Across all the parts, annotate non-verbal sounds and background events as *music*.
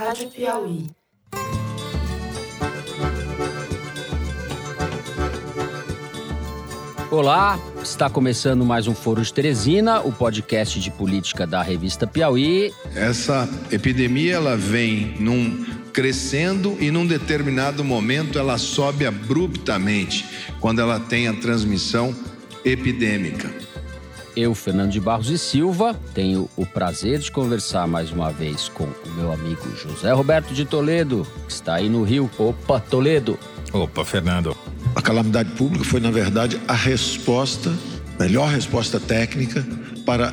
Rádio Piauí. Olá, está começando mais um Foro de Teresina, o podcast de política da revista Piauí. Essa epidemia ela vem num crescendo e num determinado momento ela sobe abruptamente quando ela tem a transmissão epidêmica. Eu, Fernando de Barros e Silva, tenho o prazer de conversar mais uma vez com o meu amigo José Roberto de Toledo, que está aí no Rio. Opa, Toledo. Opa, Fernando. A calamidade pública foi, na verdade, a resposta, melhor resposta técnica para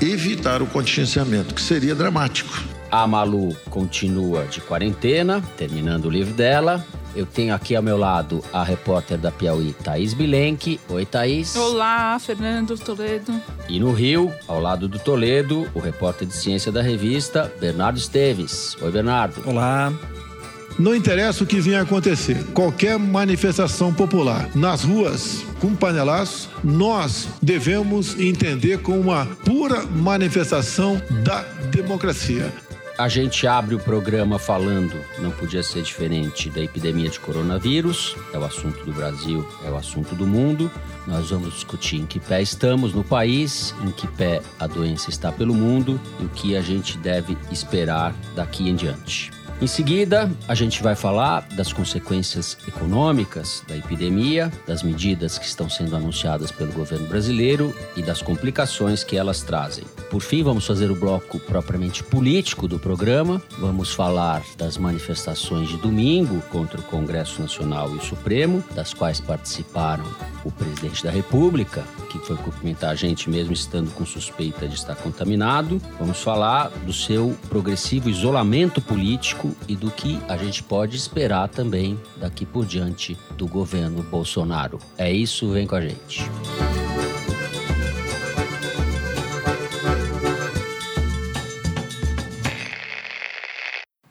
evitar o contingenciamento, que seria dramático. A Malu continua de quarentena, terminando o livro dela. Eu tenho aqui ao meu lado a repórter da Piauí, Thaís Bilenque. Oi, Thaís. Olá, Fernando Toledo. E no Rio, ao lado do Toledo, o repórter de ciência da revista, Bernardo Esteves. Oi, Bernardo. Olá. Não interessa o que venha acontecer, qualquer manifestação popular nas ruas com panelaços, nós devemos entender como uma pura manifestação da democracia. A gente abre o programa falando, não podia ser diferente, da epidemia de coronavírus. É o assunto do Brasil, é o assunto do mundo. Nós vamos discutir em que pé estamos no país, em que pé a doença está pelo mundo e o que a gente deve esperar daqui em diante. Em seguida, a gente vai falar das consequências econômicas da epidemia, das medidas que estão sendo anunciadas pelo governo brasileiro e das complicações que elas trazem. Por fim, vamos fazer o bloco propriamente político do programa. Vamos falar das manifestações de domingo contra o Congresso Nacional e o Supremo, das quais participaram o presidente da República, que foi cumprimentar a gente mesmo estando com suspeita de estar contaminado. Vamos falar do seu progressivo isolamento político e do que a gente pode esperar também daqui por diante do governo Bolsonaro. É isso, vem com a gente.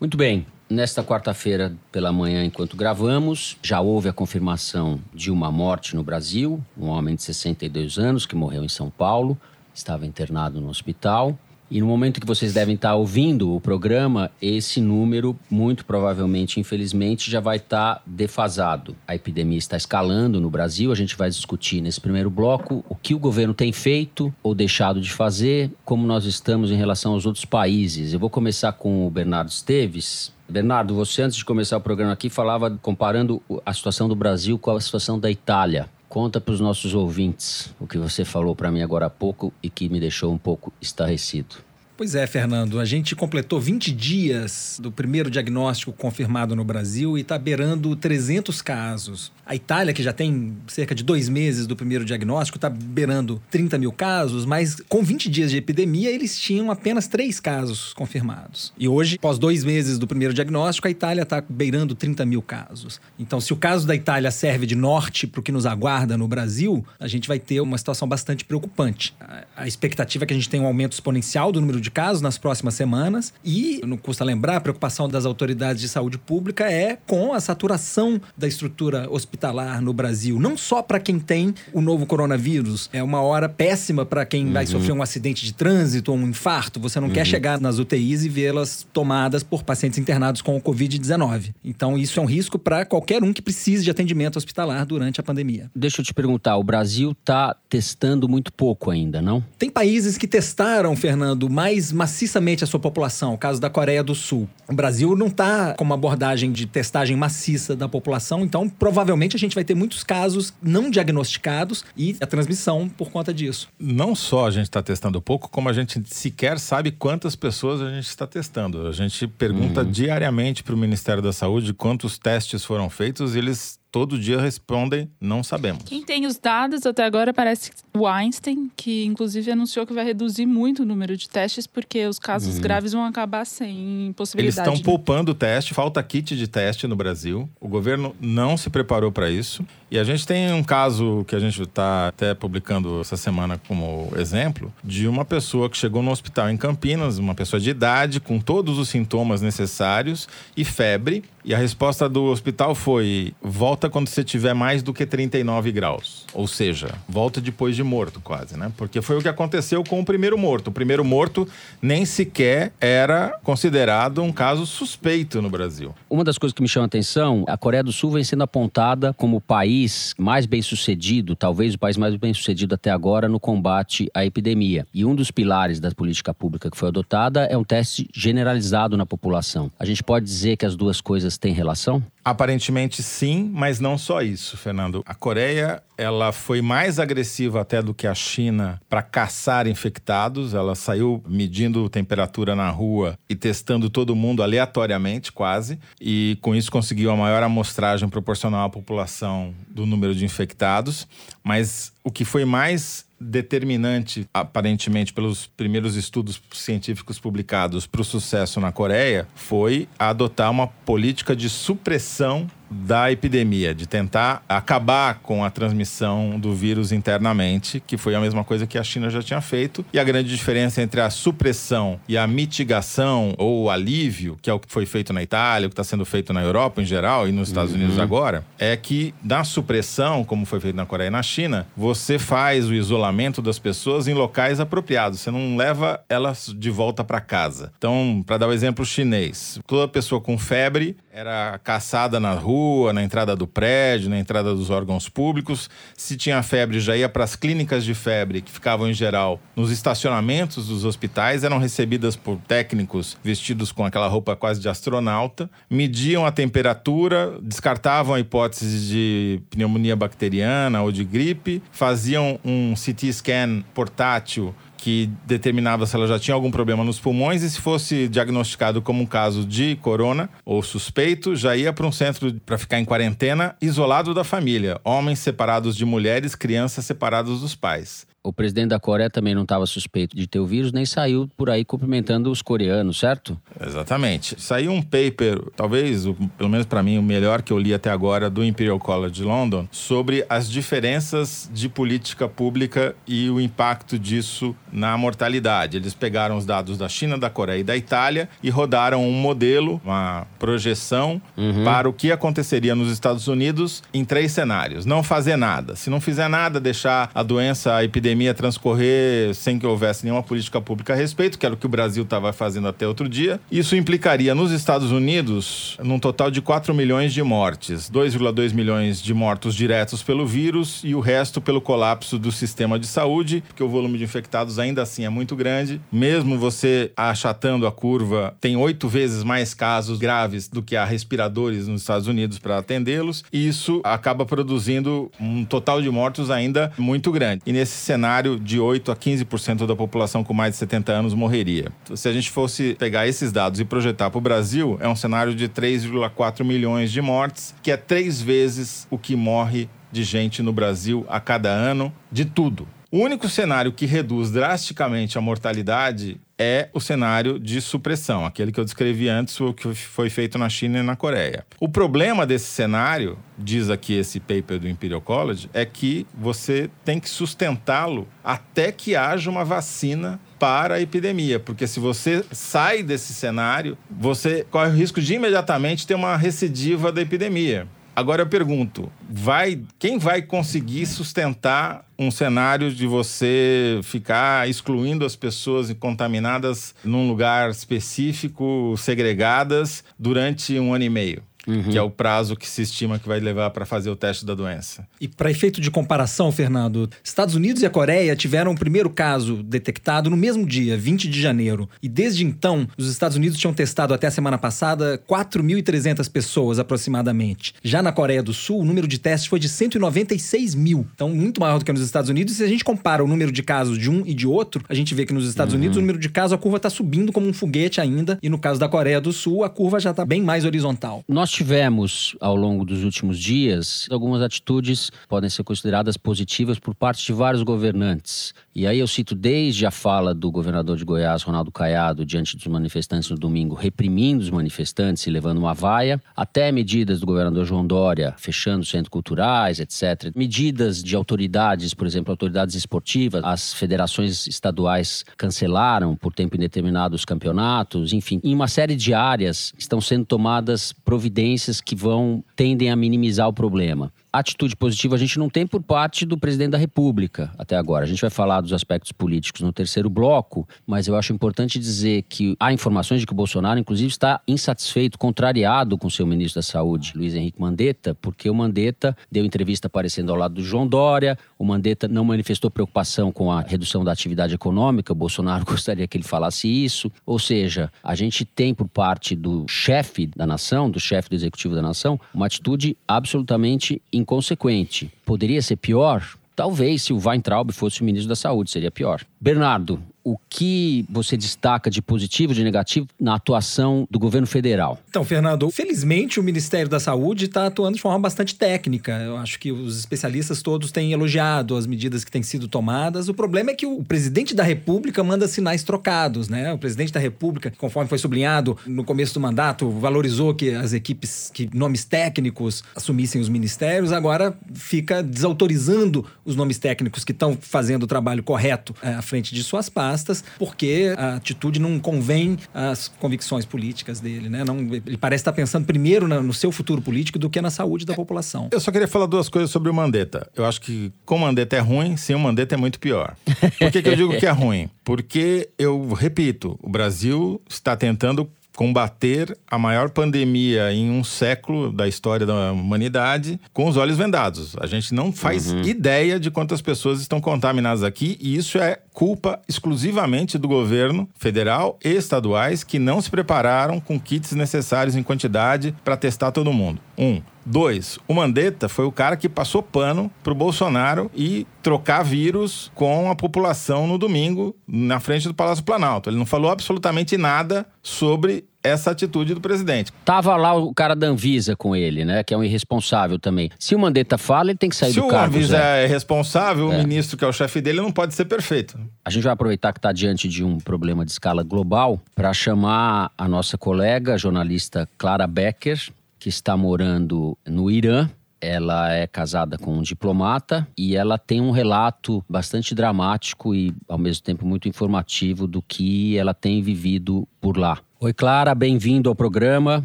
Muito bem, Nesta quarta-feira, pela manhã, enquanto gravamos, já houve a confirmação de uma morte no Brasil. Um homem de 62 anos que morreu em São Paulo, estava internado no hospital. E no momento que vocês devem estar ouvindo o programa, esse número, muito provavelmente, infelizmente, já vai estar defasado. A epidemia está escalando no Brasil. A gente vai discutir nesse primeiro bloco o que o governo tem feito ou deixado de fazer, como nós estamos em relação aos outros países. Eu vou começar com o Bernardo Esteves. Bernardo, você antes de começar o programa aqui falava comparando a situação do Brasil com a situação da Itália. Conta para os nossos ouvintes o que você falou para mim agora há pouco e que me deixou um pouco estarrecido. Pois é, Fernando. A gente completou 20 dias do primeiro diagnóstico confirmado no Brasil e está beirando 300 casos. A Itália, que já tem cerca de dois meses do primeiro diagnóstico, está beirando 30 mil casos, mas com 20 dias de epidemia, eles tinham apenas três casos confirmados. E hoje, após dois meses do primeiro diagnóstico, a Itália está beirando 30 mil casos. Então, se o caso da Itália serve de norte para o que nos aguarda no Brasil, a gente vai ter uma situação bastante preocupante. A expectativa é que a gente tenha um aumento exponencial do número de casos nas próximas semanas e, não custa lembrar, a preocupação das autoridades de saúde pública é com a saturação da estrutura hospitalar no Brasil. Não só para quem tem o novo coronavírus, é uma hora péssima para quem uhum. vai sofrer um acidente de trânsito ou um infarto. Você não uhum. quer chegar nas UTIs e vê-las tomadas por pacientes internados com o Covid-19. Então, isso é um risco para qualquer um que precise de atendimento hospitalar durante a pandemia. Deixa eu te perguntar, o Brasil está testando muito pouco ainda, não? Tem países que testaram, Fernando, mais mais maciçamente a sua população, o caso da Coreia do Sul. O Brasil não está com uma abordagem de testagem maciça da população, então provavelmente a gente vai ter muitos casos não diagnosticados e a transmissão por conta disso. Não só a gente está testando pouco, como a gente sequer sabe quantas pessoas a gente está testando. A gente pergunta uhum. diariamente para o Ministério da Saúde quantos testes foram feitos e eles todo dia respondem não sabemos. Quem tem os dados até agora parece o Einstein, que inclusive anunciou que vai reduzir muito o número de testes porque os casos uhum. graves vão acabar sem possibilidade. Eles estão poupando o teste, falta kit de teste no Brasil. O governo não se preparou para isso. E a gente tem um caso que a gente está até publicando essa semana como exemplo de uma pessoa que chegou no hospital em Campinas, uma pessoa de idade com todos os sintomas necessários e febre E a resposta do hospital foi: volta quando você tiver mais do que 39 graus. Ou seja, volta depois de morto, quase, né? Porque foi o que aconteceu com o primeiro morto. O primeiro morto nem sequer era considerado um caso suspeito no Brasil. Uma das coisas que me chama a atenção, a Coreia do Sul vem sendo apontada como o país mais bem sucedido, talvez o país mais bem sucedido até agora no combate à epidemia. E um dos pilares da política pública que foi adotada é um teste generalizado na população. A gente pode dizer que as duas coisas têm relação? Aparentemente sim, mas não só isso, Fernando. A Coreia, ela foi mais agressiva até do que a China para caçar infectados. Ela saiu medindo temperatura na rua e testando todo mundo aleatoriamente, quase, e com isso conseguiu a maior amostragem proporcional à população do número de infectados. Mas o que foi mais determinante, aparentemente, pelos primeiros estudos científicos publicados para o sucesso na Coreia, foi adotar uma política de supressão da epidemia, de tentar acabar com a transmissão do vírus internamente, que foi a mesma coisa que a China já tinha feito. E a grande diferença entre a supressão e a mitigação ou o alívio, que é o que foi feito na Itália, o que está sendo feito na Europa em geral e nos Estados uhum. Unidos agora, é que na supressão, como foi feito na Coreia e na China, você faz o isolamento das pessoas em locais apropriados. Você não leva elas de volta para casa. Então, para dar o um exemplo chinês, toda pessoa com febre era caçada na rua, na entrada do prédio, na entrada dos órgãos públicos. Se tinha febre, já ia para as clínicas de febre, que ficavam em geral nos estacionamentos dos hospitais, eram recebidas por técnicos vestidos com aquela roupa quase de astronauta, mediam a temperatura, descartavam a hipótese de pneumonia bacteriana ou de gripe, faziam um CT scan portátil que determinava se ela já tinha algum problema nos pulmões e se fosse diagnosticado como um caso de corona ou suspeito, já ia para um centro para ficar em quarentena, isolado da família, homens separados de mulheres, crianças separadas dos pais. O presidente da Coreia também não estava suspeito de ter o vírus, nem saiu por aí cumprimentando os coreanos, certo? Exatamente. Saiu um paper, talvez, o, pelo menos para mim, o melhor que eu li até agora, do Imperial College de London, sobre as diferenças de política pública e o impacto disso na mortalidade. Eles pegaram os dados da China, da Coreia e da Itália e rodaram um modelo, uma projeção uhum. para o que aconteceria nos Estados Unidos em três cenários. Não fazer nada. Se não fizer nada, deixar a doença, a epidemia pandemia transcorrer sem que houvesse nenhuma política pública a respeito, que era o que o Brasil estava fazendo até outro dia. Isso implicaria nos Estados Unidos num total de 4 milhões de mortes, 2,2 milhões de mortos diretos pelo vírus e o resto pelo colapso do sistema de saúde, porque o volume de infectados ainda assim é muito grande. Mesmo você achatando a curva, tem oito vezes mais casos graves do que há respiradores nos Estados Unidos para atendê-los, e isso acaba produzindo um total de mortos ainda muito grande. E nesse cenário, cenário de 8 a 15% da população com mais de 70 anos morreria. Se a gente fosse pegar esses dados e projetar para o Brasil, é um cenário de 3,4 milhões de mortes, que é três vezes o que morre de gente no Brasil a cada ano, de tudo. O único cenário que reduz drasticamente a mortalidade é o cenário de supressão, aquele que eu descrevi antes, o que foi feito na China e na Coreia. O problema desse cenário, diz aqui esse paper do Imperial College, é que você tem que sustentá-lo até que haja uma vacina para a epidemia, porque se você sai desse cenário, você corre o risco de imediatamente ter uma recidiva da epidemia. Agora eu pergunto, vai, quem vai conseguir sustentar um cenário de você ficar excluindo as pessoas contaminadas num lugar específico, segregadas, durante um ano e meio? Uhum. que é o prazo que se estima que vai levar para fazer o teste da doença. E para efeito de comparação, Fernando, Estados Unidos e a Coreia tiveram o primeiro caso detectado no mesmo dia, 20 de janeiro. E desde então, os Estados Unidos tinham testado até a semana passada 4.300 pessoas aproximadamente. Já na Coreia do Sul, o número de testes foi de 196 mil. Então, muito maior do que nos Estados Unidos. E se a gente compara o número de casos de um e de outro, a gente vê que nos Estados uhum. Unidos o número de casos, a curva está subindo como um foguete ainda. E no caso da Coreia do Sul, a curva já está bem mais horizontal. Nós tivemos, ao longo dos últimos dias, algumas atitudes podem ser consideradas positivas por parte de vários governantes. E aí eu cito desde a fala do governador de Goiás, Ronaldo Caiado, diante dos manifestantes no domingo, reprimindo os manifestantes e levando uma vaia, até medidas do governador João Dória, fechando centros culturais, etc. Medidas de autoridades, por exemplo, autoridades esportivas, as federações estaduais cancelaram por tempo indeterminado os campeonatos, enfim, em uma série de áreas estão sendo tomadas providências que vão tendem a minimizar o problema atitude positiva a gente não tem por parte do presidente da República até agora. A gente vai falar dos aspectos políticos no terceiro bloco, mas eu acho importante dizer que há informações de que o Bolsonaro, inclusive, está insatisfeito, contrariado com seu ministro da Saúde, Luiz Henrique Mandetta, porque o Mandetta deu entrevista aparecendo ao lado do João Dória, o Mandetta não manifestou preocupação com a redução da atividade econômica, o Bolsonaro *laughs* gostaria que ele falasse isso. Ou seja, a gente tem por parte do chefe da nação, do chefe do executivo da nação, uma atitude absolutamente inconsequente. Poderia ser pior? Talvez se o Weintraub fosse o ministro da Saúde, seria pior. Bernardo, o que você destaca de positivo, de negativo na atuação do governo federal? Então, Fernando, felizmente o Ministério da Saúde está atuando de forma bastante técnica. Eu acho que os especialistas todos têm elogiado as medidas que têm sido tomadas. O problema é que o presidente da República manda sinais trocados, né? O presidente da República, conforme foi sublinhado no começo do mandato, valorizou que as equipes, que nomes técnicos assumissem os ministérios, agora fica desautorizando os nomes técnicos que estão fazendo o trabalho correto é, à frente de suas pastas porque a atitude não convém às convicções políticas dele, né? Não, ele parece estar pensando primeiro no seu futuro político do que na saúde da população. Eu só queria falar duas coisas sobre o Mandetta. Eu acho que com o Mandetta é ruim, sem o Mandetta é muito pior. Por que, que eu digo que é ruim? Porque, eu repito, o Brasil está tentando combater a maior pandemia em um século da história da humanidade com os olhos vendados. A gente não faz uhum. ideia de quantas pessoas estão contaminadas aqui e isso é culpa exclusivamente do governo federal e estaduais que não se prepararam com kits necessários em quantidade para testar todo mundo. Um. Dois, o Mandetta foi o cara que passou pano pro Bolsonaro e trocar vírus com a população no domingo na frente do Palácio Planalto. Ele não falou absolutamente nada sobre essa atitude do presidente. Tava lá o cara da Anvisa com ele, né? Que é um irresponsável também. Se o Mandetta fala, ele tem que sair Se do cargo. Se o Anvisa é responsável, é. o ministro que é o chefe dele não pode ser perfeito. A gente vai aproveitar que está diante de um problema de escala global para chamar a nossa colega, a jornalista Clara Becker, que está morando no Irã. Ela é casada com um diplomata e ela tem um relato bastante dramático e, ao mesmo tempo, muito informativo do que ela tem vivido por lá. Oi, Clara, bem-vindo ao programa.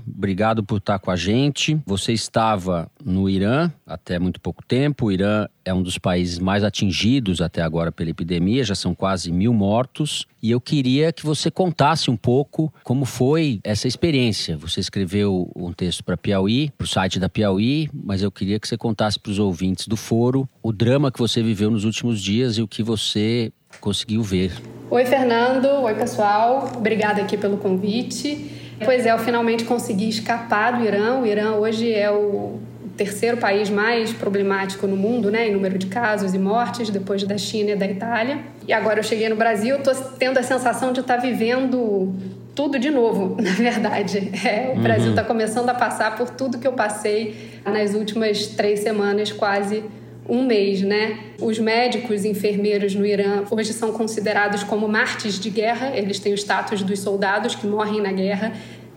Obrigado por estar com a gente. Você estava no Irã até muito pouco tempo. O Irã é um dos países mais atingidos até agora pela epidemia, já são quase mil mortos. E eu queria que você contasse um pouco como foi essa experiência. Você escreveu um texto para Piauí, para o site da Piauí, mas eu queria que você contasse para os ouvintes do foro o drama que você viveu nos últimos dias e o que você conseguiu ver. Oi, Fernando. Oi, pessoal. Obrigada aqui pelo convite. Pois é, eu finalmente consegui escapar do Irã. O Irã hoje é o terceiro país mais problemático no mundo, né, em número de casos e mortes, depois da China e da Itália. E agora eu cheguei no Brasil, estou tendo a sensação de estar tá vivendo tudo de novo, *laughs* na verdade. É, o Brasil está uhum. começando a passar por tudo que eu passei nas últimas três semanas, quase um mês, né? Os médicos enfermeiros no Irã hoje são considerados como mártires de guerra, eles têm o status dos soldados que morrem na guerra.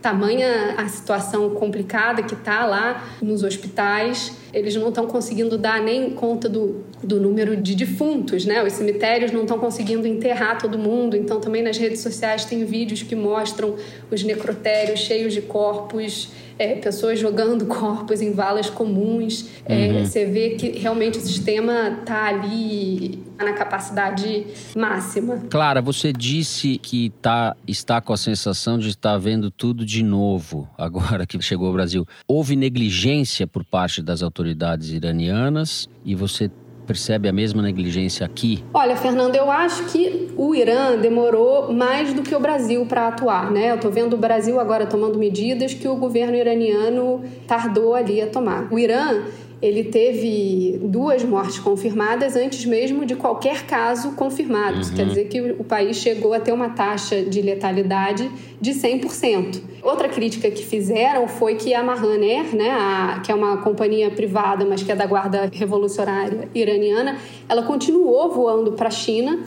Tamanha a situação complicada que está lá nos hospitais, eles não estão conseguindo dar nem conta do, do número de defuntos, né? Os cemitérios não estão conseguindo enterrar todo mundo, então também nas redes sociais tem vídeos que mostram os necrotérios cheios de corpos é, pessoas jogando *laughs* corpos em valas comuns. É, uhum. Você vê que realmente o sistema está ali na capacidade máxima. Clara, você disse que tá, está com a sensação de estar vendo tudo de novo agora que chegou ao Brasil. Houve negligência por parte das autoridades iranianas e você percebe a mesma negligência aqui? Olha, Fernando, eu acho que o Irã demorou mais do que o Brasil para atuar, né? Eu estou vendo o Brasil agora tomando medidas que o governo iraniano tardou ali a tomar. O Irã ele teve duas mortes confirmadas antes mesmo de qualquer caso confirmado. Uhum. Isso quer uhum. dizer que o país chegou a ter uma taxa de letalidade de 100%. Outra crítica que fizeram foi que a Mahan Air, né, a, que é uma companhia privada, mas que é da Guarda Revolucionária Iraniana, ela continuou voando para a China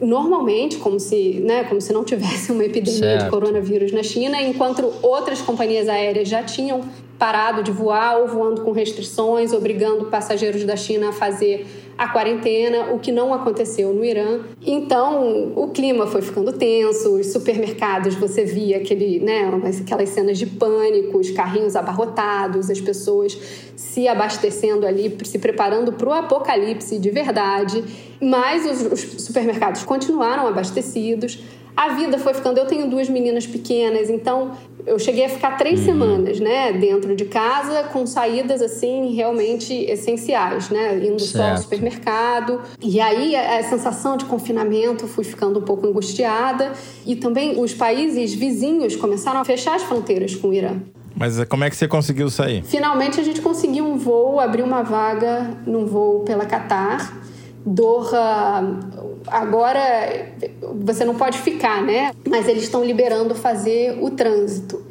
normalmente, como se, né, como se não tivesse uma epidemia certo. de coronavírus na China, enquanto outras companhias aéreas já tinham parado de voar ou voando com restrições, obrigando passageiros da China a fazer a quarentena, o que não aconteceu no Irã. Então, o clima foi ficando tenso, os supermercados, você via aquele, né, aquelas cenas de pânico, os carrinhos abarrotados, as pessoas se abastecendo ali, se preparando para o apocalipse de verdade. Mas os, os supermercados continuaram abastecidos. A vida foi ficando. Eu tenho duas meninas pequenas, então eu cheguei a ficar três uhum. semanas, né, dentro de casa, com saídas assim realmente essenciais, né, indo certo. só ao supermercado. E aí a, sensação de confinamento, fui ficando um pouco angustiada. E também os países vizinhos começaram a fechar as fronteiras com o Irã. Mas como é que você conseguiu sair? Finalmente a gente conseguiu um voo, abrir uma vaga num voo pela Qatar. Doha agora você não pode ficar, né? Mas eles estão liberando fazer o trânsito.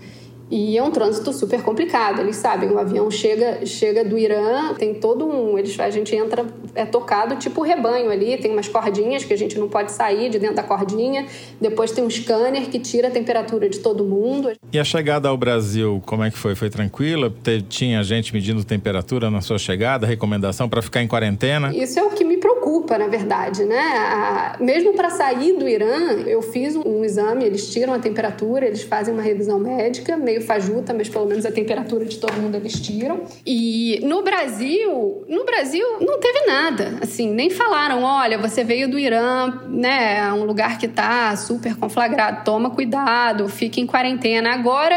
E é um trânsito super complicado, eles sabem, o avião chega, chega do Irã, tem todo um. Eles, a gente entra, é tocado tipo rebanho ali, tem umas cordinhas que a gente não pode sair de dentro da cordinha, depois tem um scanner que tira a temperatura de todo mundo. E a chegada ao Brasil, como é que foi? Foi tranquila? Tinha gente medindo temperatura na sua chegada, recomendação para ficar em quarentena? Isso é o que me preocupa, na verdade, né? A, mesmo para sair do Irã, eu fiz um, um exame, eles tiram a temperatura, eles fazem uma revisão médica, meio fajuta, mas pelo menos a temperatura de todo mundo eles tiram. E no Brasil, no Brasil não teve nada, assim, nem falaram, olha, você veio do Irã, né, um lugar que tá super conflagrado, toma cuidado, fique em quarentena. Agora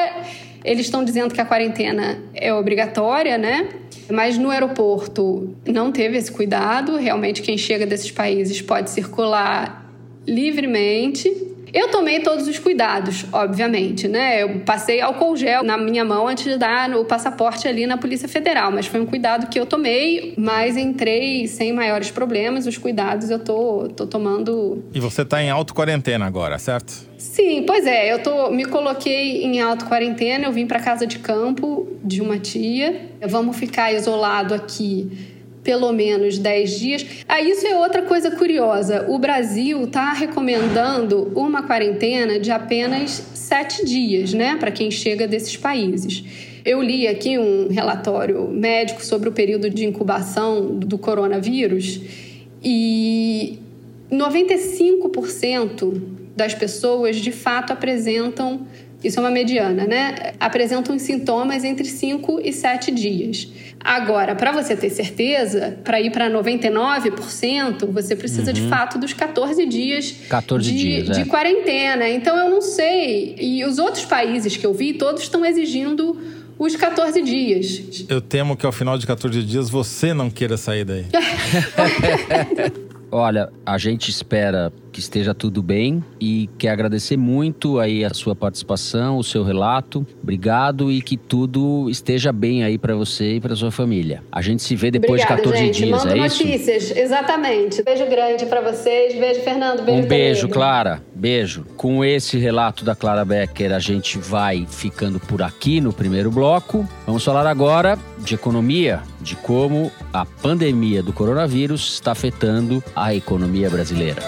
eles estão dizendo que a quarentena é obrigatória, né? Mas no aeroporto não teve esse cuidado. Realmente, quem chega desses países pode circular livremente. Eu tomei todos os cuidados, obviamente, né? Eu passei álcool gel na minha mão antes de dar o passaporte ali na Polícia Federal, mas foi um cuidado que eu tomei, mas entrei sem maiores problemas. Os cuidados eu tô, tô tomando. E você tá em auto-quarentena agora, certo? Sim, pois é. Eu tô, me coloquei em auto-quarentena, eu vim para casa de campo de uma tia. Vamos ficar isolado aqui pelo menos 10 dias. Ah, isso é outra coisa curiosa. O Brasil está recomendando uma quarentena de apenas 7 dias, né, para quem chega desses países. Eu li aqui um relatório médico sobre o período de incubação do coronavírus e 95% das pessoas de fato apresentam isso é uma mediana, né? Apresentam sintomas entre 5 e 7 dias. Agora, para você ter certeza, para ir para 99%, você precisa uhum. de fato dos 14 dias, 14 de, dias de é. quarentena. Então eu não sei. E os outros países que eu vi, todos estão exigindo os 14 dias. Eu temo que ao final de 14 dias você não queira sair daí. *laughs* *laughs* Olha, a gente espera que esteja tudo bem e quer agradecer muito aí a sua participação, o seu relato. Obrigado e que tudo esteja bem aí para você e para sua família. A gente se vê depois Obrigada, de 14 gente. dias, Manda é notícias. isso? Exatamente. Beijo grande para vocês. Beijo, Fernando. Beijo, Um beijo, Toledo. Clara. Beijo. Com esse relato da Clara Becker, a gente vai ficando por aqui no primeiro bloco. Vamos falar agora de economia, de como a pandemia do coronavírus está afetando a economia brasileira.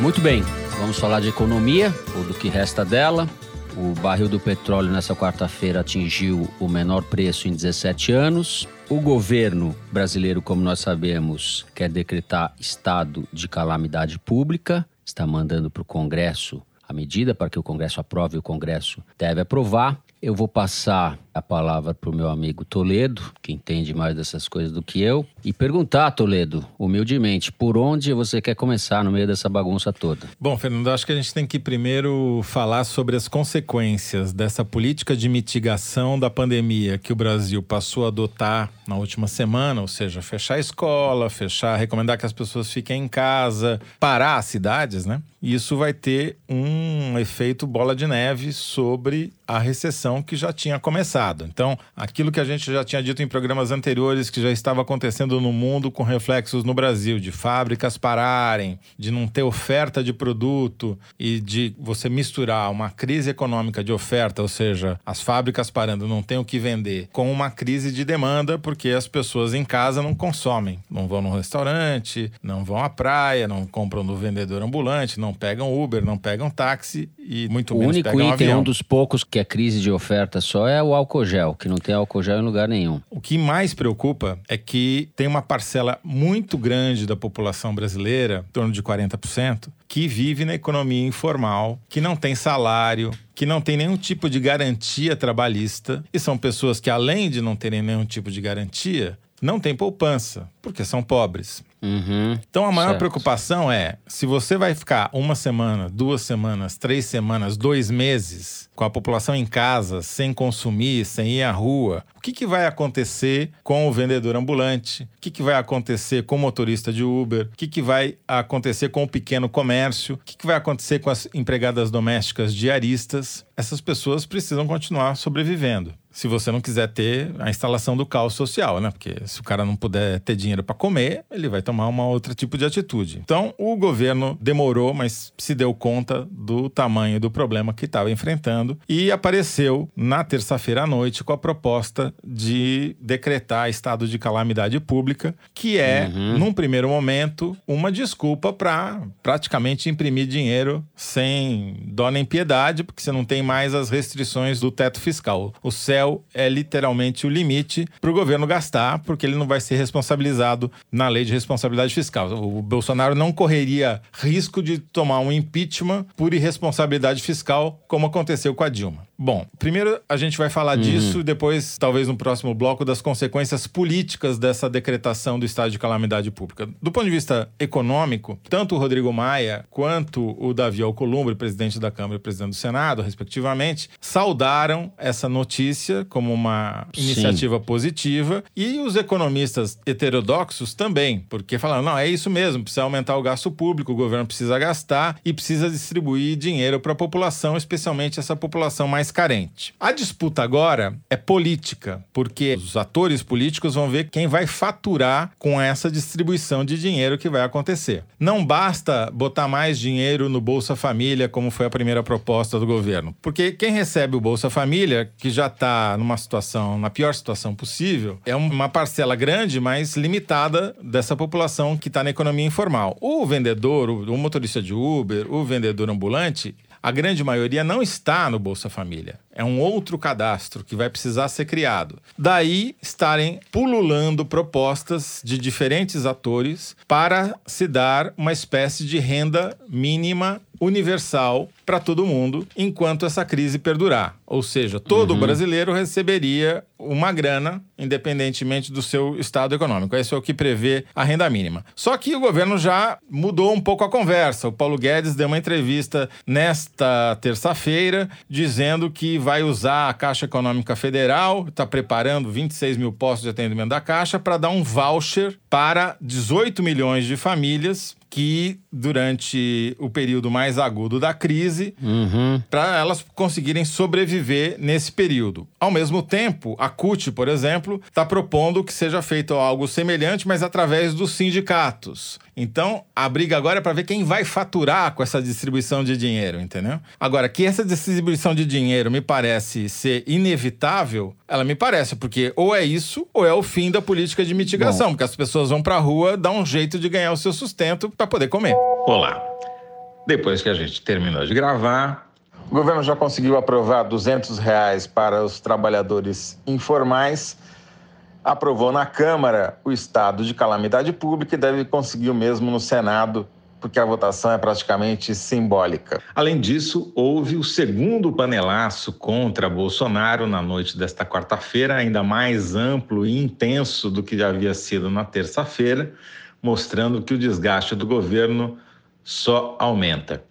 Muito bem, vamos falar de economia, ou do que resta dela. O barril do petróleo nessa quarta-feira atingiu o menor preço em 17 anos. O governo brasileiro, como nós sabemos, quer decretar estado de calamidade pública, está mandando para o Congresso a medida para que o Congresso aprove, o Congresso deve aprovar. Eu vou passar a palavra para o meu amigo Toledo, que entende mais dessas coisas do que eu, e perguntar, Toledo, humildemente, por onde você quer começar no meio dessa bagunça toda? Bom, Fernando, acho que a gente tem que primeiro falar sobre as consequências dessa política de mitigação da pandemia que o Brasil passou a adotar na última semana, ou seja, fechar a escola, fechar, recomendar que as pessoas fiquem em casa, parar as cidades, né? Isso vai ter um efeito bola de neve sobre a recessão que já tinha começado. Então, aquilo que a gente já tinha dito em programas anteriores que já estava acontecendo no mundo com reflexos no Brasil, de fábricas pararem, de não ter oferta de produto e de você misturar uma crise econômica de oferta, ou seja, as fábricas parando, não tem o que vender, com uma crise de demanda, porque as pessoas em casa não consomem, não vão no restaurante, não vão à praia, não compram no vendedor ambulante, não pegam Uber, não pegam táxi e muito o único um item, avião. um dos poucos que é crise de oferta só é o álcool gel, que não tem álcool gel em lugar nenhum. O que mais preocupa é que tem uma parcela muito grande da população brasileira, em torno de 40%, que vive na economia informal, que não tem salário, que não tem nenhum tipo de garantia trabalhista. E são pessoas que, além de não terem nenhum tipo de garantia, não têm poupança, porque são pobres. Uhum. Então a maior Certo. preocupação é se você vai ficar uma semana, duas semanas, três semanas, dois meses com a população em casa, sem consumir, sem ir à rua, que, que vai acontecer com o vendedor ambulante? O que, que vai acontecer com o motorista de Uber? O que, que vai acontecer com o pequeno comércio? O que, que vai acontecer com as empregadas domésticas diaristas? Essas pessoas precisam continuar sobrevivendo. Se você não quiser ter a instalação do caos social, né? Porque se o cara não puder ter dinheiro para comer, ele vai tomar uma outra tipo de atitude. Então, o governo demorou, mas se deu conta do tamanho do problema que estava enfrentando e apareceu na terça-feira à noite com a proposta de decretar estado de calamidade pública, que é, num primeiro momento, uma desculpa para praticamente imprimir dinheiro sem dó nem piedade, porque você não tem mais as restrições do teto fiscal. O céu é literalmente o limite para o governo gastar, porque ele não vai ser responsabilizado na lei de responsabilidade fiscal. O Bolsonaro não correria risco de tomar um impeachment por irresponsabilidade fiscal, como aconteceu com a Dilma. Bom, primeiro a gente vai falar disso, depois, talvez no próximo bloco, das consequências políticas dessa decretação do estado de calamidade pública. Do ponto de vista econômico, tanto o Rodrigo Maia quanto o Davi Alcolumbre, presidente da Câmara e presidente do Senado, respectivamente, saudaram essa notícia como uma Sim. iniciativa positiva e os economistas heterodoxos também, porque falaram, não, é isso mesmo, precisa aumentar o gasto público, o governo precisa gastar e precisa distribuir dinheiro para a população, especialmente essa população mais carente. A disputa agora é política, porque os atores políticos vão ver quem vai faturar com essa distribuição de dinheiro que vai acontecer. Não basta botar mais dinheiro no Bolsa Família, como foi a primeira proposta do governo, porque quem recebe o Bolsa Família, que já está numa situação, na pior situação possível, é uma parcela grande, mas limitada dessa população que está na economia informal. O vendedor, o motorista de Uber, o vendedor ambulante, a grande maioria não está no Bolsa Família. É um outro cadastro que vai precisar ser criado. Daí estarem pululando propostas de diferentes atores para se dar uma espécie de renda mínima universal para todo mundo enquanto essa crise perdurar. Ou seja, todo brasileiro receberia uma grana, independentemente do seu estado econômico. Esse é o que prevê a renda mínima. Só que o governo já mudou um pouco a conversa. O Paulo Guedes deu uma entrevista nesta terça-feira dizendo que vai usar a Caixa Econômica Federal, está preparando 26 mil postos de atendimento da Caixa para dar um voucher para 18 milhões de famílias que durante o período mais agudo da crise, para elas conseguirem sobreviver nesse período. Ao mesmo tempo, a CUT, por exemplo, está propondo que seja feito algo semelhante, mas através dos sindicatos. Então, a briga agora é para ver quem vai faturar com essa distribuição de dinheiro, entendeu? Agora, que essa distribuição de dinheiro me parece ser inevitável, ela me parece, porque ou é isso, ou é o fim da política de mitigação, porque as pessoas vão para a rua dar um jeito de ganhar o seu sustento para poder comer. Olá. Depois que a gente terminou de gravar, o governo já conseguiu aprovar 200 reais para os trabalhadores informais, aprovou na Câmara o estado de calamidade pública e deve conseguir o mesmo no Senado, porque a votação é praticamente simbólica. Além disso, houve o segundo panelaço contra Bolsonaro na noite desta quarta-feira, ainda mais amplo e intenso do que já havia sido na terça-feira, mostrando que o desgaste do governo só aumenta.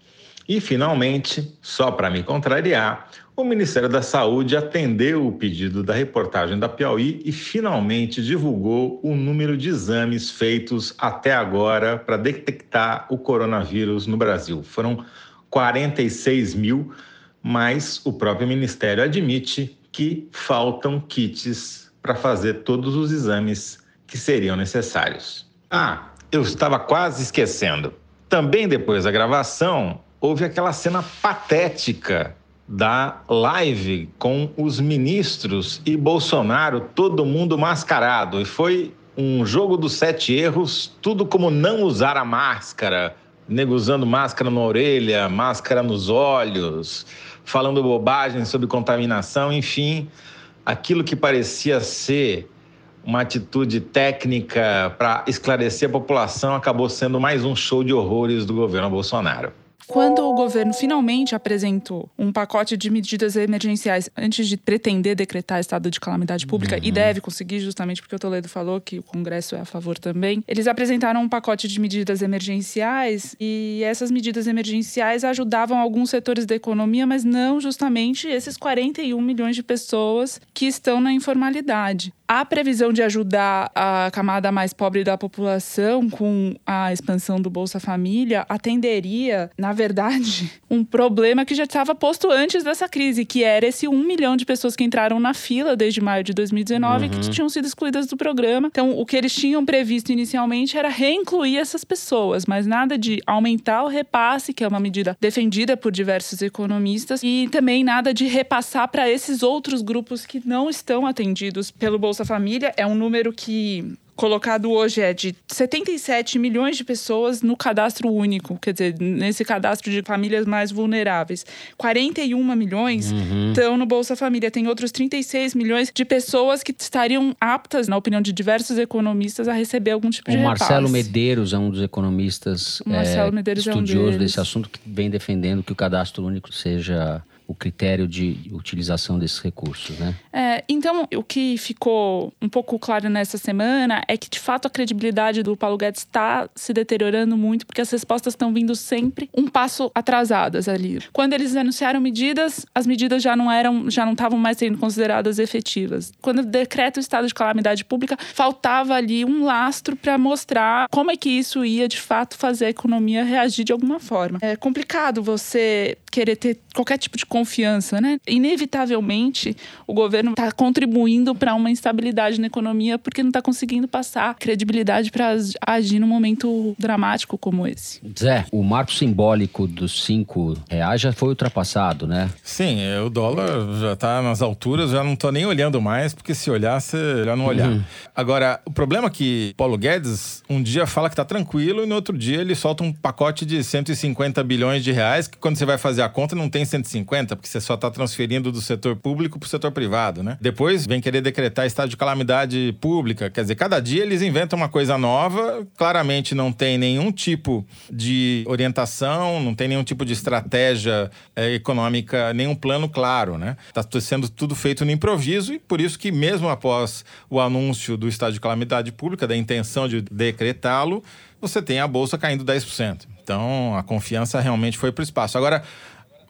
E, finalmente, só para me contrariar, o Ministério da Saúde atendeu o pedido da reportagem da Piauí e finalmente divulgou o número de exames feitos até agora para detectar o coronavírus no Brasil. Foram 46 mil, mas o próprio Ministério admite que faltam kits para fazer todos os exames que seriam necessários. Ah, eu estava quase esquecendo. Também depois da gravação, houve aquela cena patética da live com os ministros e Bolsonaro, todo mundo mascarado. E foi um jogo dos sete erros, tudo como não usar a máscara, nego usando máscara na orelha, máscara nos olhos, falando bobagem sobre contaminação, enfim, aquilo que parecia ser uma atitude técnica para esclarecer a população acabou sendo mais um show de horrores do governo Bolsonaro. Quando o governo finalmente apresentou um pacote de medidas emergenciais antes de pretender decretar estado de calamidade pública, uhum. e deve conseguir, justamente porque o Toledo falou que o Congresso é a favor também, eles apresentaram um pacote de medidas emergenciais e essas medidas emergenciais ajudavam alguns setores da economia, mas não justamente esses 41 milhões de pessoas que estão na informalidade. A previsão de ajudar a camada mais pobre da população com a expansão do Bolsa Família atenderia, na verdade, *laughs* um problema que já estava posto antes dessa crise, que era esse um milhão de pessoas que entraram na fila desde maio de 2019 uhum. que tinham sido excluídas do programa. Então, o que eles tinham previsto inicialmente era reincluir essas pessoas, mas nada de aumentar o repasse, que é uma medida defendida por diversos economistas, e também nada de repassar para esses outros grupos que não estão atendidos pelo Bolsa Família. É um número que colocado hoje é de 77 milhões de pessoas no cadastro único, quer dizer, nesse cadastro de famílias mais vulneráveis. 41 milhões uhum. estão no Bolsa Família. Tem outros 36 milhões de pessoas que estariam aptas, na opinião de diversos economistas, a receber algum tipo de o Marcelo Medeiros é um dos economistas é, estudiosos é um desse assunto que vem defendendo que o cadastro único seja o critério de utilização desses recursos, né? É, então, o que ficou um pouco claro nessa semana é que, de fato, a credibilidade do Paulo Guedes está se deteriorando muito, porque as respostas estão vindo sempre um passo atrasadas ali. Quando eles anunciaram medidas, as medidas já não eram, já não estavam mais sendo consideradas efetivas. Quando decreta o estado de calamidade pública, faltava ali um lastro para mostrar como é que isso ia, de fato, fazer a economia reagir de alguma forma. É complicado você querer ter qualquer tipo de confiança, né? Inevitavelmente, o governo está contribuindo para uma instabilidade na economia porque não está conseguindo passar credibilidade para agir num momento dramático como esse. Zé, o marco simbólico dos cinco reais já foi ultrapassado, né? Sim, é, o dólar já está nas alturas, já não estou nem olhando mais, porque se olhasse, já não olhar. Uhum. Agora, o problema é que Paulo Guedes um dia fala que está tranquilo e no outro dia ele solta um pacote de 150 bilhões de reais que quando você vai fazer a conta não tem 150, porque você só está transferindo do setor público para o setor privado, né? Depois vem querer decretar estado de calamidade pública. Quer dizer, cada dia eles inventam uma coisa nova, claramente não tem nenhum tipo de orientação, não tem nenhum tipo de estratégia é, econômica, nenhum plano claro, né? Está sendo tudo feito no improviso e por isso que mesmo após o anúncio do estado de calamidade pública, da intenção de decretá-lo, você tem a bolsa caindo 10%. Então, a confiança realmente foi para o espaço. Agora,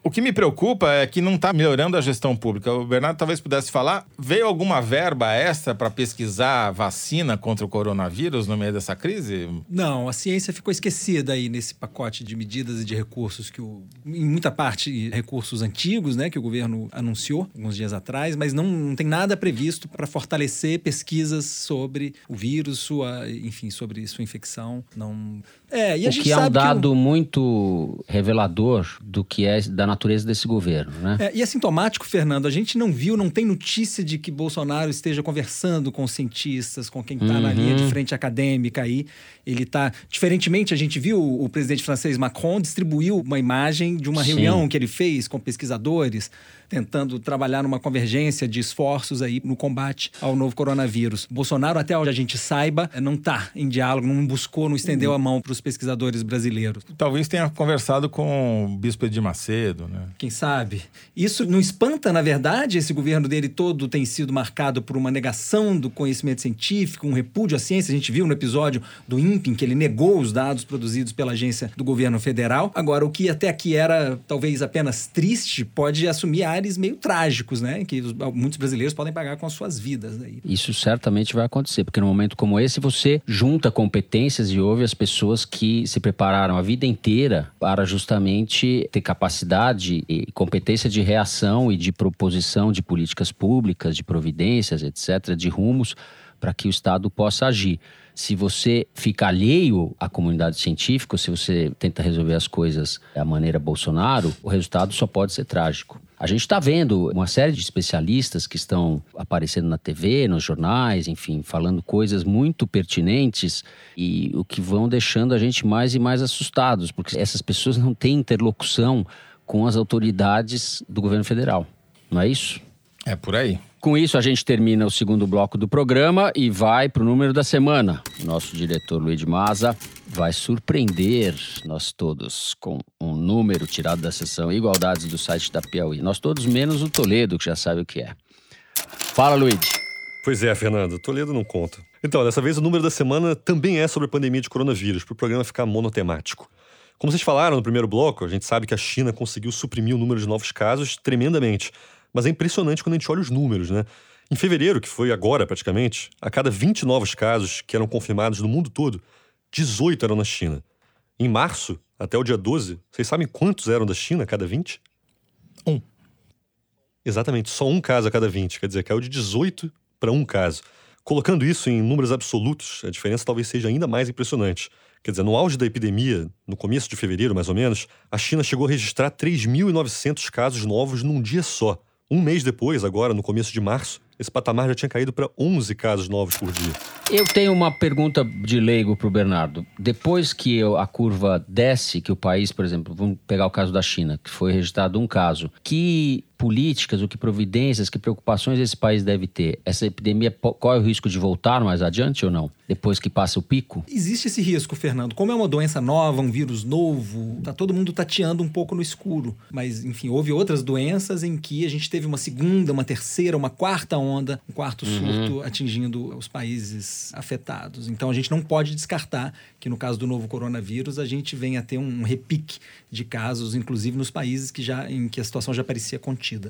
o que me preocupa é que não está melhorando a gestão pública. O Bernardo talvez pudesse falar. Veio alguma verba extra para pesquisar vacina contra o coronavírus no meio dessa crise? Não, a ciência ficou esquecida aí nesse pacote de medidas e de recursos que, o, em muita parte, recursos antigos, né, que o governo anunciou alguns dias atrás, mas não, não tem nada previsto para fortalecer pesquisas sobre o vírus, sua, enfim, sobre sua infecção. Não. É, e a o gente que é um dado o... muito revelador do que é da natureza desse governo, né? É, e é sintomático, Fernando, a gente não viu, não tem notícia de que Bolsonaro esteja conversando com cientistas, com quem está uhum. na linha de frente acadêmica aí. Ele está, diferentemente, a gente viu o presidente francês Macron distribuiu uma imagem de uma reunião Sim. que ele fez com pesquisadores tentando trabalhar numa convergência de esforços aí no combate ao novo coronavírus. Bolsonaro, até onde a gente saiba, não está em diálogo, não buscou, não estendeu a mão para os pesquisadores brasileiros. Talvez tenha conversado com o bispo de Macedo, né? Quem sabe? Isso não espanta, na verdade, esse governo dele todo tem sido marcado por uma negação do conhecimento científico, um repúdio à ciência. A gente viu no episódio do INPE que ele negou os dados produzidos pela agência do governo federal. Agora, o que até aqui era talvez apenas triste, pode assumir áreas meio trágicos, né? Que muitos brasileiros podem pagar com as suas vidas. Aí. Isso certamente vai acontecer, porque num momento como esse você junta competências e ouve as pessoas que se prepararam a vida inteira para justamente ter capacidade e competência de reação e de proposição de políticas públicas, de providências, etc., de rumos para que o Estado possa agir se você fica alheio à comunidade científica, se você tenta resolver as coisas da maneira Bolsonaro, o resultado só pode ser trágico. A gente está vendo uma série de especialistas que estão aparecendo na TV, nos jornais, enfim, falando coisas muito pertinentes e o que vão deixando a gente mais e mais assustados, porque essas pessoas não têm interlocução com as autoridades do governo federal. Não é isso? É por aí. Com isso, a gente termina o segundo bloco do programa e vai para o número da semana. Nosso diretor Luiz Maza vai surpreender nós todos com um número tirado da sessão Igualdades do site da Piauí. Nós todos, menos o Toledo, que já sabe o que é. Fala, Luiz. Pois é, Fernando, Toledo não conta. Então, dessa vez o número da semana também é sobre a pandemia de coronavírus, para o programa ficar monotemático. Como vocês falaram no primeiro bloco, a gente sabe que a China conseguiu suprimir o número de novos casos tremendamente. Mas é impressionante quando a gente olha os números, né? Em fevereiro, que foi agora praticamente, a cada 20 novos casos que eram confirmados no mundo todo, 18 eram na China. Em março, até o dia 12, vocês sabem quantos eram da China a cada 20? Um. Exatamente, só um caso a cada 20. Quer dizer, caiu de 18 para um caso. Colocando isso em números absolutos, a diferença talvez seja ainda mais impressionante. Quer dizer, no auge da epidemia, no começo de fevereiro mais ou menos, a China chegou a registrar 3.900 casos novos num dia só. Um mês depois, agora, no começo de março, esse patamar já tinha caído para 11 casos novos por dia. Eu tenho uma pergunta de leigo para o Bernardo. Depois que a curva desce, que o país, por exemplo, vamos pegar o caso da China, que foi registrado um caso, que políticas, o que providências, que preocupações esse país deve ter? Essa epidemia corre o risco de voltar mais adiante ou não? Depois que passa o pico? Existe esse risco, Fernando. Como é uma doença nova, um vírus novo, tá todo mundo tateando um pouco no escuro. Mas, enfim, houve outras doenças em que a gente teve uma segunda, uma terceira, uma quarta onda, um quarto uhum. surto atingindo os países afetados. Então a gente não pode descartar que no caso do novo coronavírus a gente venha a ter um repique de casos, inclusive nos países que já em que a situação já parecia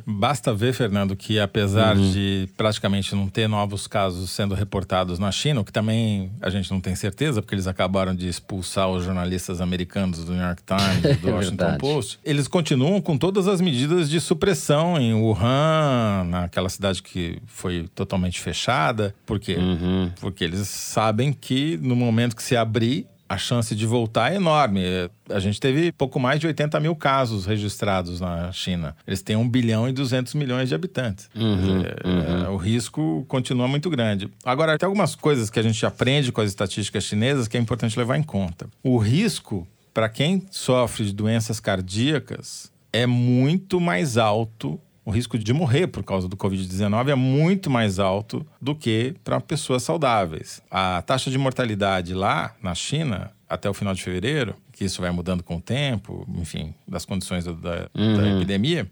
Basta ver, Fernando, que apesar uhum. de praticamente não ter novos casos sendo reportados na China, o que também a gente não tem certeza, porque eles acabaram de expulsar os jornalistas americanos do New York Times, *laughs* do é Washington Post, eles continuam com todas as medidas de supressão em Wuhan, naquela cidade que foi totalmente fechada. Por quê? Uhum. Porque eles sabem que no momento que se abrir, a chance de voltar é enorme. A gente teve pouco mais de 80 mil casos registrados na China. Eles têm 1 bilhão e 200 milhões de habitantes. Uhum, é, uhum. O risco continua muito grande. Agora, tem algumas coisas que a gente aprende com as estatísticas chinesas que é importante levar em conta. O risco para quem sofre de doenças cardíacas é muito mais alto o risco de morrer por causa do Covid-19 é muito mais alto do que para pessoas saudáveis. A taxa de mortalidade lá na China, até o final de fevereiro, que isso vai mudando com o tempo, enfim, das condições da, uhum. da epidemia,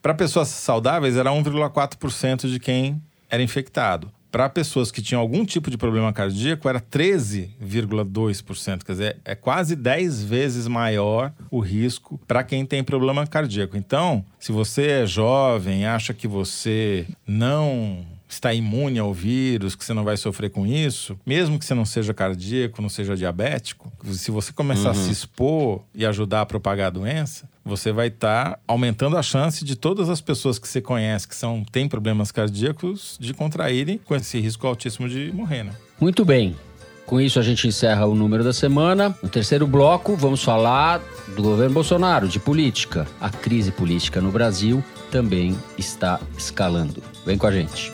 para pessoas saudáveis era 1,4% de quem era infectado. Para pessoas que tinham algum tipo de problema cardíaco, era 13,2%. Quer dizer, é quase 10 vezes maior o risco para quem tem problema cardíaco. Então, se você é jovem, acha que você não está imune ao vírus, que você não vai sofrer com isso, mesmo que você não seja cardíaco, não seja diabético, se você começar uhum. a se expor e ajudar a propagar a doença, você vai estar tá aumentando a chance de todas as pessoas que você conhece que são têm problemas cardíacos de contraírem com esse risco altíssimo de morrer, né? Muito bem. Com isso, a gente encerra o número da semana. No terceiro bloco, vamos falar do governo Bolsonaro, de política. A crise política no Brasil também está escalando. Vem com a gente.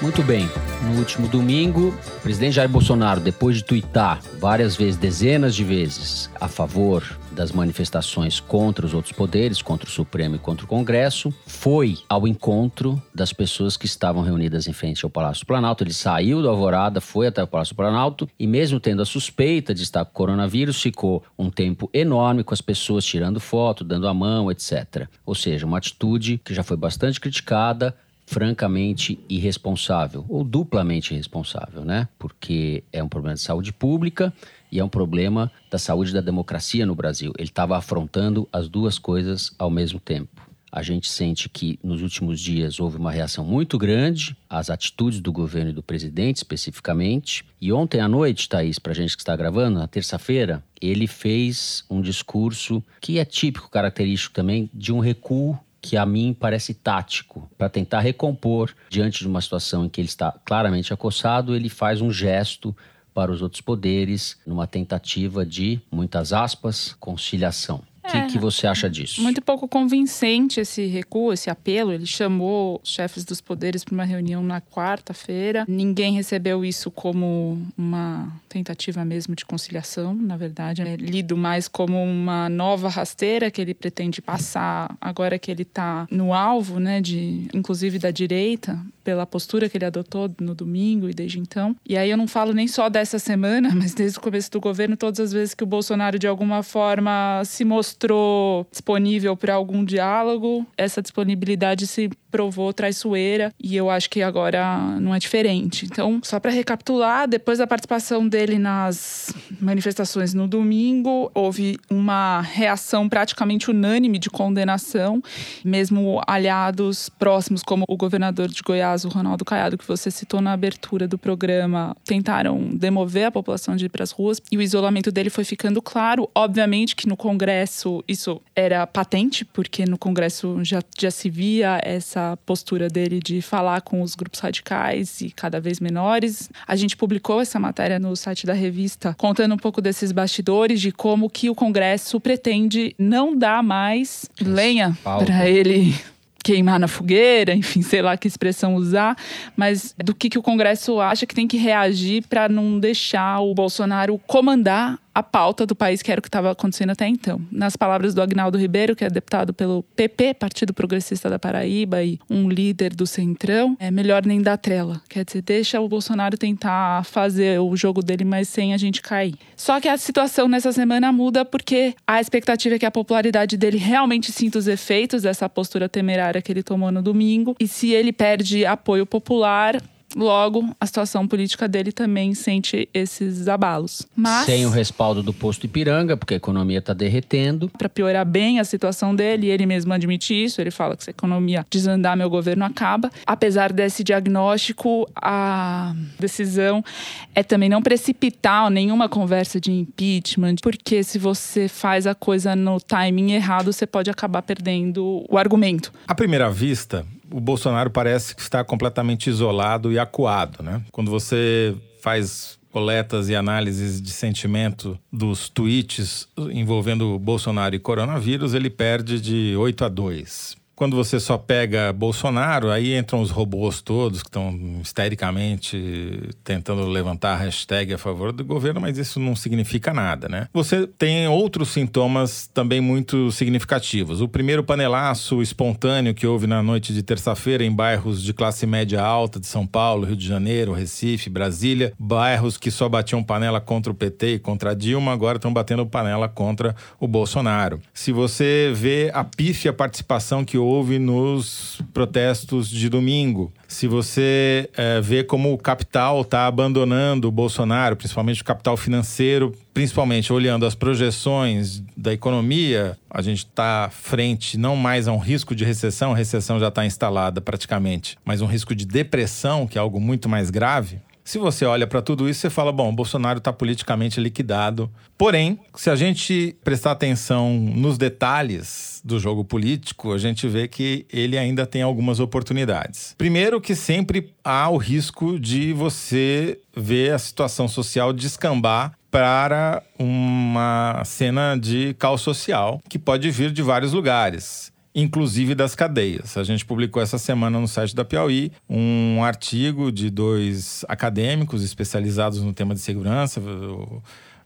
Muito bem. No último domingo, o presidente Jair Bolsonaro, depois de tuitar várias vezes, dezenas de vezes, a favor das manifestações contra os outros poderes, contra o Supremo e contra o Congresso, foi ao encontro das pessoas que estavam reunidas em frente ao Palácio Planalto. Ele saiu do Alvorada, foi até o Palácio Planalto e, mesmo tendo a suspeita de estar com coronavírus, ficou um tempo enorme com as pessoas tirando foto, dando a mão, etc. Ou seja, uma atitude que já foi bastante criticada, francamente irresponsável, ou duplamente irresponsável, né? Porque é um problema de saúde pública e é um problema da saúde da democracia no Brasil. Ele estava afrontando as duas coisas ao mesmo tempo. A gente sente que nos últimos dias houve uma reação muito grande às atitudes do governo e do presidente, especificamente. E ontem à noite, Thaís, para a gente que está gravando, na terça-feira, ele fez um discurso que é típico, característico também, de um recuo que a mim parece tático. Para tentar recompor diante de uma situação em que ele está claramente acossado, ele faz um gesto para os outros poderes numa tentativa de, muitas aspas, conciliação. Que, É. que você acha disso? Muito pouco convincente esse recuo, esse apelo. Ele chamou os chefes dos poderes para uma reunião na quarta-feira. Ninguém recebeu isso como uma tentativa mesmo de conciliação, na verdade. É lido mais como uma nova rasteira que ele pretende passar agora que ele está no alvo, né, de inclusive da direita, pela postura que ele adotou no domingo e desde então. E aí eu não falo nem só dessa semana, *laughs* mas desde o começo do governo, todas as vezes que o Bolsonaro de alguma forma se mostrou disponível para algum diálogo, essa disponibilidade se provou traiçoeira e eu acho que agora não é diferente. Então, só para recapitular, depois da participação dele nas manifestações no domingo, houve uma reação praticamente unânime de condenação, mesmo aliados próximos como o governador de Goiás, o Ronaldo Caiado, que você citou na abertura do programa, tentaram demover a população de ir para as ruas e o isolamento dele foi ficando claro. Obviamente que no Congresso isso era patente, porque no Congresso já, já se via essa postura dele de falar com os grupos radicais e cada vez menores. A gente publicou essa matéria no site da revista, contando um pouco desses bastidores, de como que o Congresso pretende não dar mais lenha para ele queimar na fogueira, enfim, sei lá que expressão usar, mas do que, que o Congresso acha que tem que reagir para não deixar o Bolsonaro comandar a pauta do país, que era o que estava acontecendo até então. Nas palavras do Agnaldo Ribeiro, que é deputado pelo PP, Partido Progressista da Paraíba, e um líder do Centrão, é melhor nem dar trela. Quer dizer, deixa o Bolsonaro tentar fazer o jogo dele, mas sem a gente cair. Só que a situação nessa semana muda porque a expectativa é que a popularidade dele realmente sinta os efeitos dessa postura temerária que ele tomou no domingo. E se ele perde apoio popular, Logo, a situação política dele também sente esses abalos. Mas, Sem o respaldo do posto Ipiranga, porque a economia está derretendo. para piorar bem a situação dele, e ele mesmo admite isso, ele fala que se a economia desandar, meu governo acaba. Apesar desse diagnóstico, a decisão é também não precipitar nenhuma conversa de impeachment, porque se você faz a coisa no timing errado, você pode acabar perdendo o argumento. À primeira vista, o Bolsonaro parece que está completamente isolado e acuado, né? Quando você faz coletas e análises de sentimento dos tweets envolvendo Bolsonaro e coronavírus, ele perde de 8 a 2. Quando você só pega Bolsonaro, aí entram os robôs todos que estão histericamente tentando levantar a hashtag a favor do governo, mas isso não significa nada, né? Você tem outros sintomas também muito significativos. O primeiro panelaço espontâneo que houve na noite de terça-feira em bairros de classe média alta de São Paulo, Rio de Janeiro, Recife, Brasília, bairros que só batiam panela contra o PT e contra a Dilma, agora estão batendo panela contra o Bolsonaro. Se você vê a pífia participação que houve nos protestos de domingo, se você eh, vê como o capital está abandonando o Bolsonaro, principalmente o capital financeiro, principalmente olhando as projeções da economia, a gente está frente não mais a um risco de recessão, a recessão já está instalada praticamente, mas um risco de depressão, que é algo muito mais grave. Se você olha para tudo isso, você fala: bom, Bolsonaro está politicamente liquidado. Porém, se a gente prestar atenção nos detalhes do jogo político, a gente vê que ele ainda tem algumas oportunidades. Primeiro, que sempre há o risco de você ver a situação social descambar para uma cena de caos social que pode vir de vários lugares inclusive das cadeias. A gente publicou essa semana no site da Piauí um artigo de dois acadêmicos especializados no tema de segurança,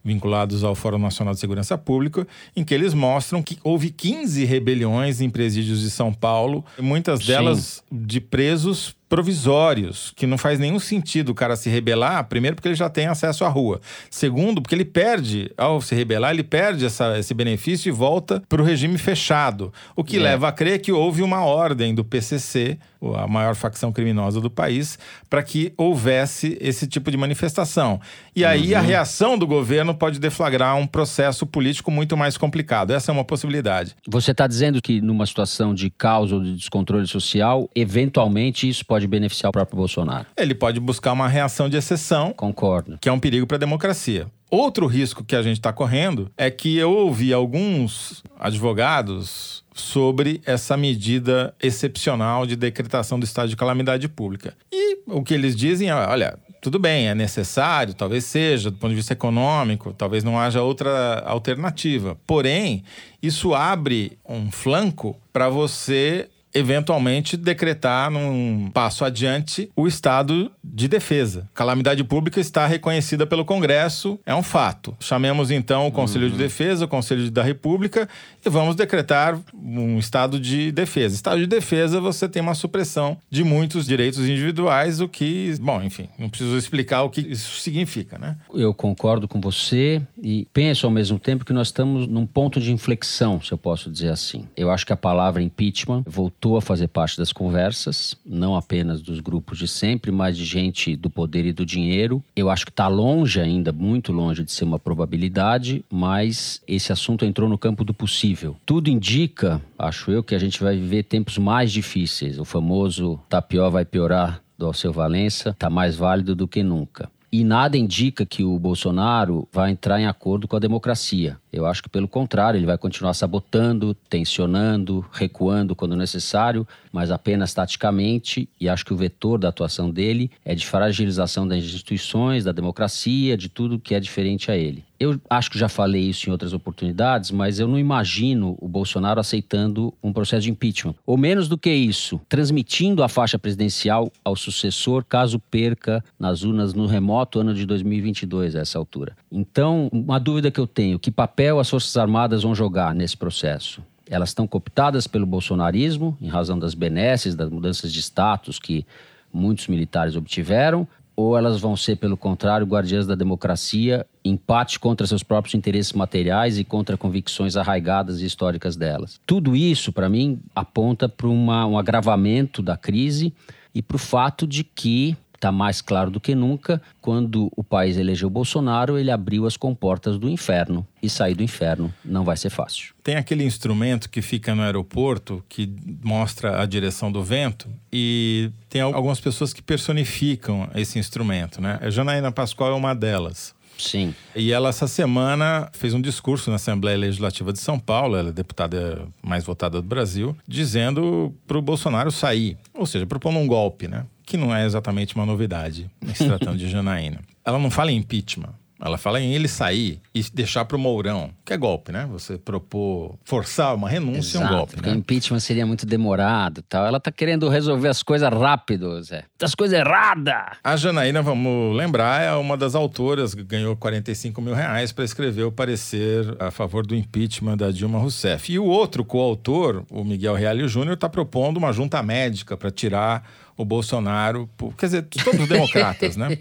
vinculados ao Fórum Nacional de Segurança Pública, em que eles mostram que houve 15 rebeliões em presídios de São Paulo, muitas delas de presos provisórios, que não faz nenhum sentido o cara se rebelar, primeiro porque ele já tem acesso à rua, segundo porque ele perde, ao se rebelar, ele perde essa, esse benefício e volta para o regime fechado, o que É. leva a crer que houve uma ordem do PCC, a maior facção criminosa do país, para que houvesse esse tipo de manifestação. E aí a reação do governo pode deflagrar um processo político muito mais complicado. Essa é uma possibilidade. Você está dizendo que numa situação de caos ou de descontrole social, eventualmente isso pode beneficiar o próprio Bolsonaro. Ele pode buscar uma reação de exceção, Concordo. que é um perigo para a democracia. Outro risco que a gente está correndo é que eu ouvi alguns advogados sobre essa medida excepcional de decretação do estado de calamidade pública. E o que eles dizem é: olha, tudo bem, é necessário, talvez seja, do ponto de vista econômico, talvez não haja outra alternativa. Porém, isso abre um flanco para você eventualmente decretar num passo adiante o estado de defesa. Calamidade pública está reconhecida pelo Congresso, é um fato. Chamemos então o Conselho uhum. de Defesa, o Conselho da República e vamos decretar um estado de defesa. Estado de defesa, você tem uma supressão de muitos direitos individuais, o que, bom, enfim, não preciso explicar o que isso significa, né? Eu concordo com você e penso ao mesmo tempo que nós estamos num ponto de inflexão, se eu posso dizer assim. Eu acho que a palavra impeachment voltou voltou a fazer parte das conversas, não apenas dos grupos de sempre, mas de gente do poder e do dinheiro. Eu acho que está longe ainda, muito longe de ser uma probabilidade, mas esse assunto entrou no campo do possível. Tudo indica, acho eu, que a gente vai viver tempos mais difíceis. O famoso tapió vai piorar do Alceu Valença está mais válido do que nunca. E nada indica que o Bolsonaro vai entrar em acordo com a democracia. Eu acho que, pelo contrário, ele vai continuar sabotando, tensionando, recuando quando necessário, mas apenas taticamente. E acho que o vetor da atuação dele é de fragilização das instituições, da democracia, de tudo que é diferente a ele. Eu acho que já falei isso em outras oportunidades, mas eu não imagino o Bolsonaro aceitando um processo de impeachment. Ou menos do que isso, transmitindo a faixa presidencial ao sucessor caso perca nas urnas no remoto ano de 2022, a essa altura. Então, uma dúvida que eu tenho: que papel as Forças Armadas vão jogar nesse processo? Elas estão cooptadas pelo bolsonarismo, em razão das benesses, das mudanças de status que muitos militares obtiveram, ou elas vão ser, pelo contrário, guardiãs da democracia, empate contra seus próprios interesses materiais e contra convicções arraigadas e históricas delas. Tudo isso, para mim, aponta para um agravamento da crise e para o fato de que está mais claro do que nunca. Quando o país elegeu Bolsonaro, ele abriu as comportas do inferno. E sair do inferno não vai ser fácil. Tem aquele instrumento que fica no aeroporto que mostra a direção do vento e tem algumas pessoas que personificam esse instrumento, né? A Janaína Pascoal é uma delas. Sim. E ela, essa semana, fez um discurso na Assembleia Legislativa de São Paulo, ela é deputada mais votada do Brasil, dizendo para o Bolsonaro sair, ou seja, propondo um golpe, né? que não é exatamente uma novidade, se tratando de *laughs* Janaína. Ela não fala em impeachment. Ela fala em ele sair e deixar para o Mourão, que é golpe, né? Você propor forçar uma renúncia Exato, é um golpe, porque né? impeachment seria muito demorado tal. Ela tá querendo resolver as coisas rápido, Zé. Das coisas erradas. A Janaína, vamos lembrar, é uma das autoras que ganhou 45 mil reais para escrever o parecer a favor do impeachment da Dilma Rousseff. E o outro coautor, o Miguel Reale Júnior, está propondo uma junta médica para tirar o Bolsonaro, quer dizer, todos os democratas, né?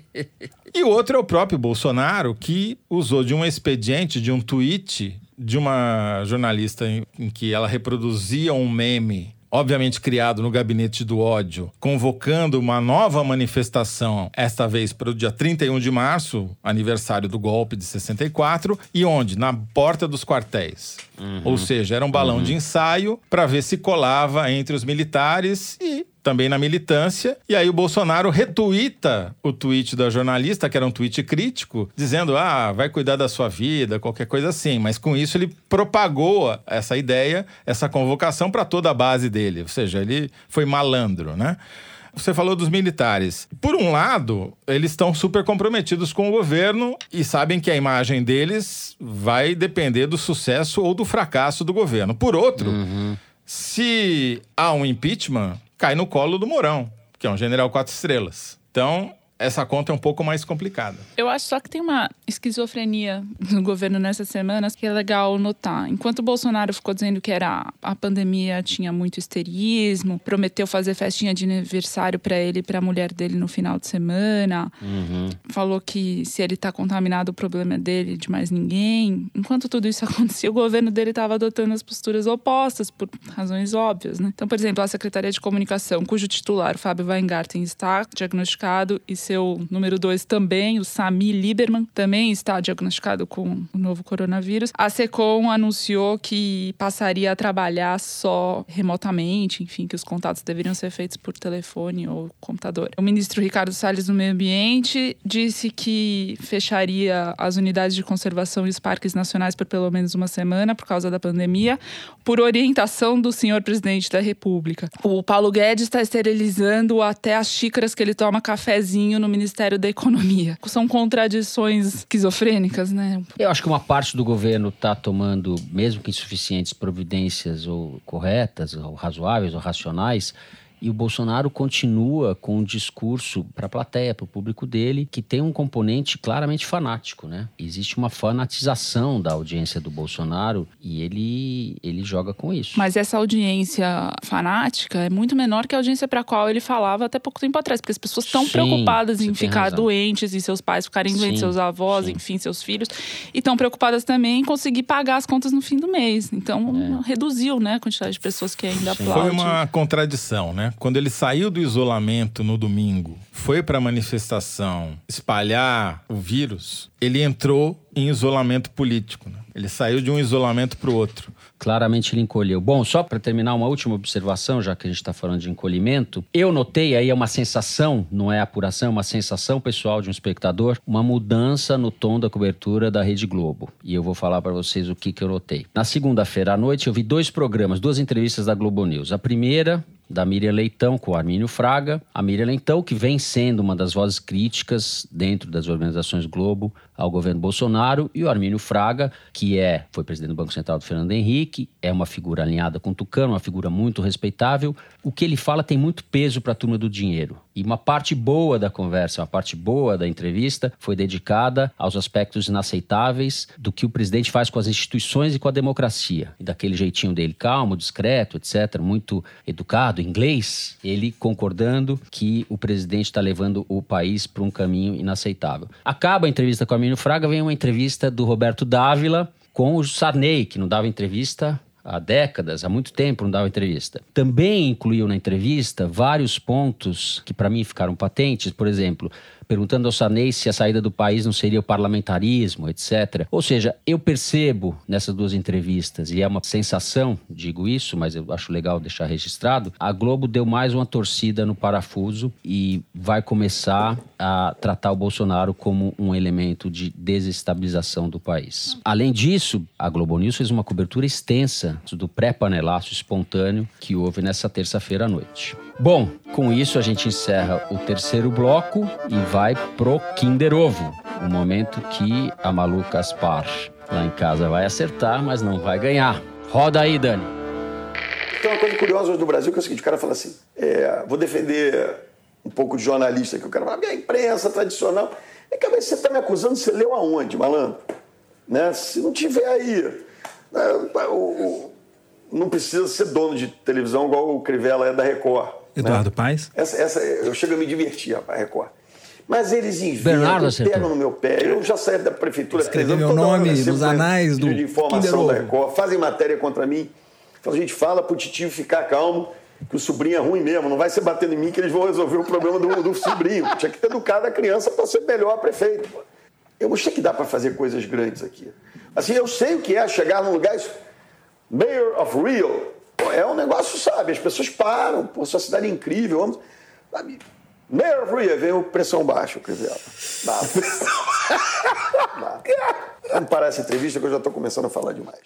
E o outro é o próprio Bolsonaro, que usou de um expediente, de um tweet de uma jornalista em, em que ela reproduzia um meme obviamente criado no gabinete do ódio, convocando uma nova manifestação, esta vez para o dia 31 de março, aniversário do golpe de 64, e onde? Na porta dos quartéis. Uhum. Ou seja, era um balão uhum. de ensaio para ver se colava entre os militares e também na militância. E aí o Bolsonaro retuita o tweet da jornalista, que era um tweet crítico, dizendo: ah, vai cuidar da sua vida, qualquer coisa assim. Mas com isso ele propagou essa ideia, essa convocação para toda a base dele. Ou seja, ele foi malandro, né? Você falou dos militares. Por um lado, eles estão super comprometidos com o governo e sabem que a imagem deles vai depender do sucesso ou do fracasso do governo. Por outro, uhum. se há um impeachment, cai no colo do Mourão, que é um general quatro estrelas. Então, essa conta é um pouco mais complicada. Eu acho só que tem uma esquizofrenia no governo nessas semanas que é legal notar. Enquanto o Bolsonaro ficou dizendo que era a pandemia tinha muito histerismo, prometeu fazer festinha de aniversário para ele e para a mulher dele no final de semana, uhum. falou que se ele tá contaminado o problema é dele, de mais ninguém. Enquanto tudo isso *laughs* acontecia, o governo dele estava adotando as posturas opostas por razões óbvias, né? Então, por exemplo, a Secretaria de Comunicação, cujo titular, o Fábio Weingarten, está diagnosticado e seu número dois também, o Sami Lieberman, também está diagnosticado com o novo coronavírus. A SECOM anunciou que passaria a trabalhar só remotamente, enfim, que os contatos deveriam ser feitos por telefone ou computador. O ministro Ricardo Salles do Meio Ambiente disse que fecharia as unidades de conservação e os parques nacionais por pelo menos uma semana por causa da pandemia, por orientação do senhor presidente da República. O Paulo Guedes está esterilizando até as xícaras que ele toma cafezinho no Ministério da Economia. São contradições esquizofrênicas, né? Eu acho que uma parte do governo está tomando, mesmo que insuficientes, providências ou corretas, ou razoáveis ou racionais e o Bolsonaro continua com um discurso para a plateia, para o público dele, que tem um componente claramente fanático, né? Existe uma fanatização da audiência do Bolsonaro e ele, ele joga com isso. Mas essa audiência fanática é muito menor que a audiência para a qual ele falava até pouco tempo atrás, porque as pessoas estão preocupadas em ficar razão. doentes e seus pais ficarem doentes, seus avós, sim. enfim, seus filhos, e estão preocupadas também em conseguir pagar as contas no fim do mês. Então, é. reduziu, né, a quantidade de pessoas que ainda aplaudem. Foi uma contradição, né? Quando ele saiu do isolamento no domingo, foi para a manifestação espalhar o vírus, ele entrou em isolamento político. Né? Ele saiu de um isolamento para o outro. Claramente ele encolheu. Bom, só para terminar, uma última observação, já que a gente está falando de encolhimento. Eu notei, aí é uma sensação, não é apuração, é uma sensação pessoal de um espectador, uma mudança no tom da cobertura da Rede Globo. E eu vou falar para vocês o que, que eu notei. Na segunda-feira à noite, eu vi dois programas, duas entrevistas da Globo News. A primeira, da Miriam Leitão com o Armínio Fraga. A Miriam Leitão, que vem sendo uma das vozes críticas dentro das organizações Globo ao governo Bolsonaro, e o Armínio Fraga, que é foi presidente do Banco Central do Fernando Henrique, é uma figura alinhada com o Tucano, uma figura muito respeitável. O que ele fala tem muito peso para a turma do dinheiro. E uma parte boa da conversa, uma parte boa da entrevista foi dedicada aos aspectos inaceitáveis do que o presidente faz com as instituições e com a democracia. E daquele jeitinho dele calmo, discreto, etc., muito educado, inglês, ele concordando que o presidente está levando o país para um caminho inaceitável. Acaba a entrevista com a Arminio Fraga, vem uma entrevista do Roberto Dávila com o Sarney, que não dava entrevista há décadas, há muito tempo não dava entrevista. Também incluiu na entrevista vários pontos que para mim ficaram patentes, por exemplo, perguntando ao Sarney se a saída do país não seria o parlamentarismo, etc. Ou seja, eu percebo nessas duas entrevistas, e é uma sensação, digo isso, mas eu acho legal deixar registrado, a Globo deu mais uma torcida no parafuso e vai começar a tratar o Bolsonaro como um elemento de desestabilização do país. Além disso, a Globo News fez uma cobertura extensa do pré-panelaço espontâneo que houve nessa terça-feira à noite. Bom, com isso a gente encerra o terceiro bloco e vai pro Kinder Ovo, o momento que a Malu Caspar lá em casa vai acertar, mas não vai ganhar. Roda aí, Dani. Tem uma coisa curiosa hoje no Brasil que é o seguinte: o cara fala assim, é, vou defender um pouco de jornalista que o cara fala, a imprensa tradicional. É que você está me acusando, você leu aonde, malandro? Né? Se não tiver aí. Né, o, o, não precisa ser dono de televisão igual o Crivella é da Record. Eduardo né? Paes? Essa, essa, eu chego a me divertir, rapaz, Record. Mas eles inventam, pegam no meu pé. Eu já saí da prefeitura Escrevi meu nome nos anais do de informação da Record. Fazem matéria contra mim. Fala, gente, fala pro titio ficar calmo, que o sobrinho é ruim mesmo. Não vai ser batendo em mim que eles vão resolver o problema do, do sobrinho. Tinha que ter educado a criança para ser melhor prefeito. Eu mostrei que dá para fazer coisas grandes aqui. Assim, eu sei o que é chegar num lugar... Mayor of Rio, é um negócio, sabe? As pessoas param, pô, sua cidade é incrível, vamos. Sabe? Of Rio, veio pressão baixa, Crivella. Dá. *laughs* Dá. Vamos parar essa entrevista que eu já estou começando a falar demais.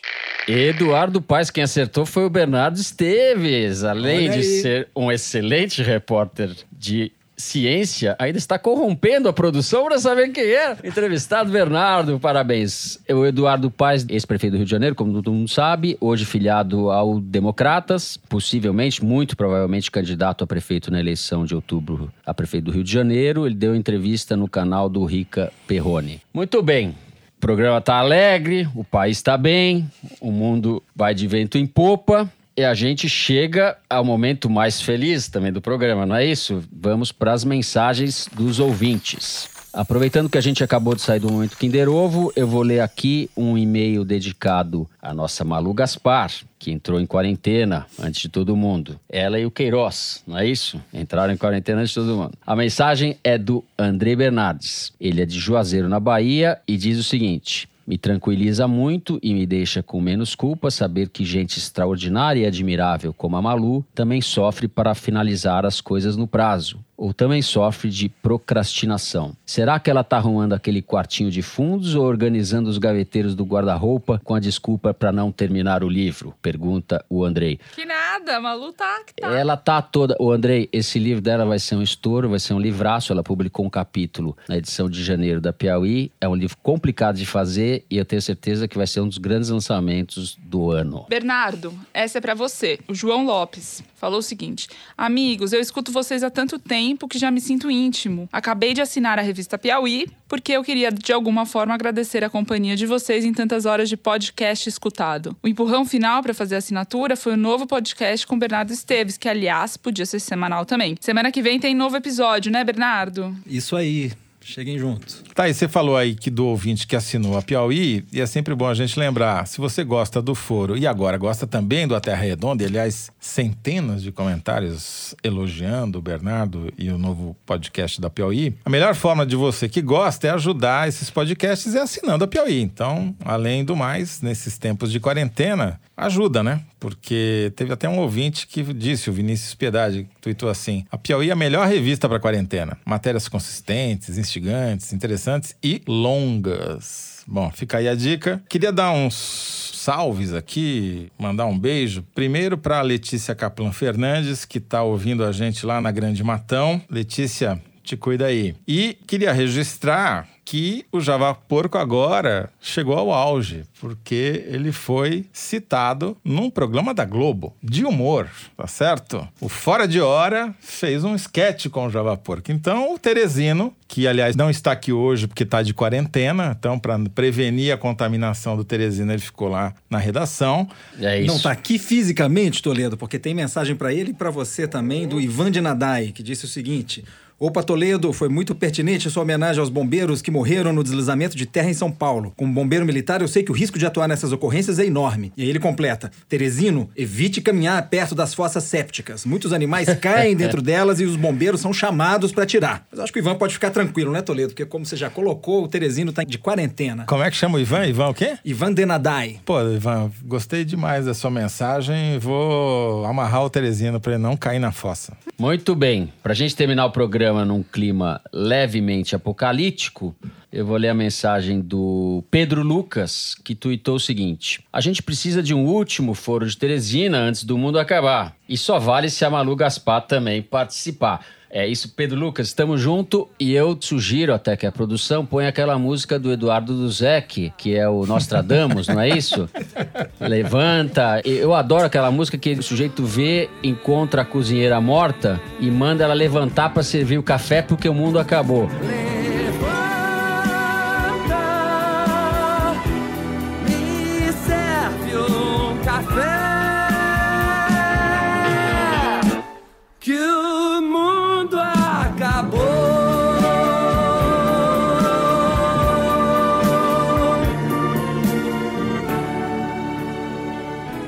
Eduardo Paes, quem acertou foi o Bernardo Esteves. Além de ser um excelente repórter de ciência ainda está corrompendo a produção para saber quem é. Entrevistado Bernardo, parabéns. O Eduardo Paes, ex-prefeito do Rio de Janeiro, como todo mundo sabe, hoje filiado ao Democratas, possivelmente, muito provavelmente candidato a prefeito na eleição de outubro a prefeito do Rio de Janeiro. Ele deu entrevista no canal do Rica Perrone. Muito bem. O programa está alegre, o país está bem, o mundo vai de vento em popa e a gente chega ao momento mais feliz também do programa, não é isso? Vamos para as mensagens dos ouvintes. Aproveitando que a gente acabou de sair do momento Kinder Ovo, eu vou ler aqui um e-mail dedicado à nossa Malu Gaspar, que entrou em quarentena antes de todo mundo. Ela e o Queiroz, não é isso? Entraram em quarentena antes de todo mundo. A mensagem é do André Bernardes. Ele é de Juazeiro, na Bahia, e diz o seguinte: me tranquiliza muito e me deixa com menos culpa saber que gente extraordinária e admirável como a Malu também sofre para finalizar as coisas no prazo. Ou também sofre de procrastinação. Será que ela está arrumando aquele quartinho de fundos ou organizando os gaveteiros do guarda-roupa com a desculpa para não terminar o livro? Pergunta o Andrei. Que nada, Malu tá, que tá. Ela tá toda. O Andrei, esse livro dela vai ser um estouro, vai ser um livraço. Ela publicou um capítulo na edição de janeiro da Piauí. É um livro complicado de fazer e eu tenho certeza que vai ser um dos grandes lançamentos do ano. Bernardo, essa é pra você. O João Lopes falou o seguinte: Amigos, eu escuto vocês há tanto tempo que já me sinto íntimo. Acabei de assinar a revista Piauí porque eu queria de alguma forma agradecer a companhia de vocês em tantas horas de podcast escutado. O empurrão final para fazer a assinatura foi o novo podcast com Bernardo Esteves, que aliás podia ser semanal também. Semana que vem tem novo episódio, né, Bernardo? Isso aí. Cheguem juntos. Tá, e você falou aí que do ouvinte que assinou a Piauí, e é sempre bom a gente lembrar, se você gosta do foro e agora gosta também do A Terra Redonda, e, aliás, centenas de comentários elogiando o Bernardo e o novo podcast da Piauí, a melhor forma de você que gosta é ajudar esses podcasts é assinando a Piauí. Então, além do mais, nesses tempos de quarentena, ajuda, né? Porque teve até um ouvinte que disse, o Vinícius Piedade, tweetou assim: a Piauí é a melhor revista para quarentena. Matérias consistentes, instigantes, interessantes e longas. Bom, fica aí a dica. Queria dar uns salves aqui, mandar um beijo. Primeiro para Letícia Caplan Fernandes, que está ouvindo a gente lá na Grande Matão. Letícia, te cuida aí. E queria registrar que o Java Porco agora chegou ao auge, porque ele foi citado num programa da Globo de humor, tá certo? O Fora de Hora fez um sketch com o Java Porco. Então, o Teresino, que aliás não está aqui hoje porque está de quarentena, então para prevenir a contaminação do Teresino, ele ficou lá na redação. É isso. Não tá aqui fisicamente, Toledo, porque tem mensagem para ele e para você também do Ivan de Nadai, que disse o seguinte: Opa, Toledo, foi muito pertinente sua homenagem aos bombeiros que morreram no deslizamento de terra em São Paulo. Como bombeiro militar, eu sei que o risco de atuar nessas ocorrências é enorme. E aí ele completa: Teresino, evite caminhar perto das fossas sépticas. Muitos animais *laughs* caem dentro delas e os bombeiros são chamados para tirar. Mas acho que o Ivan pode ficar tranquilo, né, Toledo? Porque, como você já colocou, o Teresino tá de quarentena. Como é que chama o Ivan? Ivan o quê? Ivan Denadai. Pô, Ivan, gostei demais da sua mensagem. Vou amarrar o Teresino para ele não cair na fossa. Muito bem. Pra gente terminar o programa num clima levemente apocalíptico, eu vou ler a mensagem do Pedro Lucas, que tuitou o seguinte: A gente precisa de um último foro de Teresina antes do mundo acabar. E só vale se a Malu Gaspar também participar. É isso, Pedro Lucas, estamos junto e eu sugiro até que a produção ponha aquela música do Eduardo Duzek, que é o Nostradamus, não é isso? *laughs* Levanta. Eu adoro aquela música que o sujeito vê, encontra a cozinheira morta e manda ela levantar para servir o café porque o mundo acabou. Me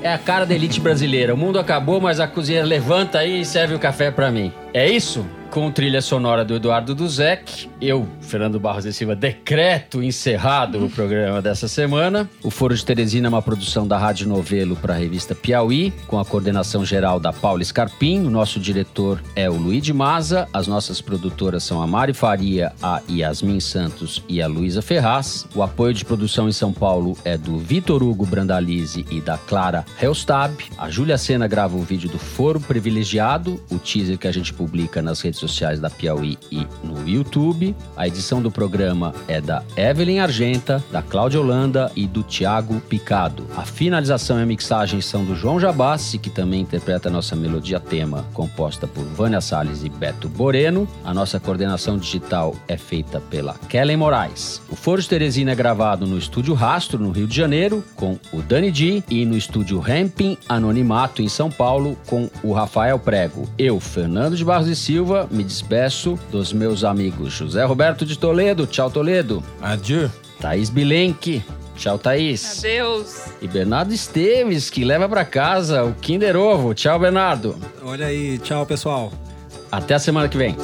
É a cara da elite brasileira. O mundo acabou, mas a cozinheira levanta aí e serve o café para mim. É isso? Com trilha sonora do Eduardo Duzek, eu, Fernando Barros de Silva, decreto encerrado o programa dessa semana. O Foro de Teresina é uma produção da Rádio Novelo para a revista Piauí, com a coordenação geral da Paula Scarpim. O nosso diretor é o Luiz de Maza. As nossas produtoras são a Mari Faria, a Yasmin Santos e a Luísa Ferraz. O apoio de produção em São Paulo é do Vitor Hugo Brandalize e da Clara Helstab. A Júlia Sena grava o vídeo do Foro Privilegiado, o teaser que a gente publica nas redes sociais da Piauí e no YouTube. A edição do programa é da Evelyn Argenta, da Cláudia Holanda e do Tiago Picado. A finalização e a mixagem são do João Jabassi, que também interpreta a nossa melodia tema, composta por Vânia Salles e Beto Boreno. A nossa coordenação digital é feita pela Kellen Moraes. O Foro de Teresina é gravado no Estúdio Rastro, no Rio de Janeiro, com o Dani Di, e no Estúdio Ramping Anonimato, em São Paulo, com o Rafael Prego. Eu, Fernando de Barros e Silva, me despeço dos meus amigos José Roberto de Toledo, tchau Toledo. Adieu. Thaís Bilenque, tchau Thaís. Adeus. E Bernardo Esteves, que leva pra casa o Kinder Ovo, tchau Bernardo. Olha aí, tchau, pessoal. Até a semana que vem.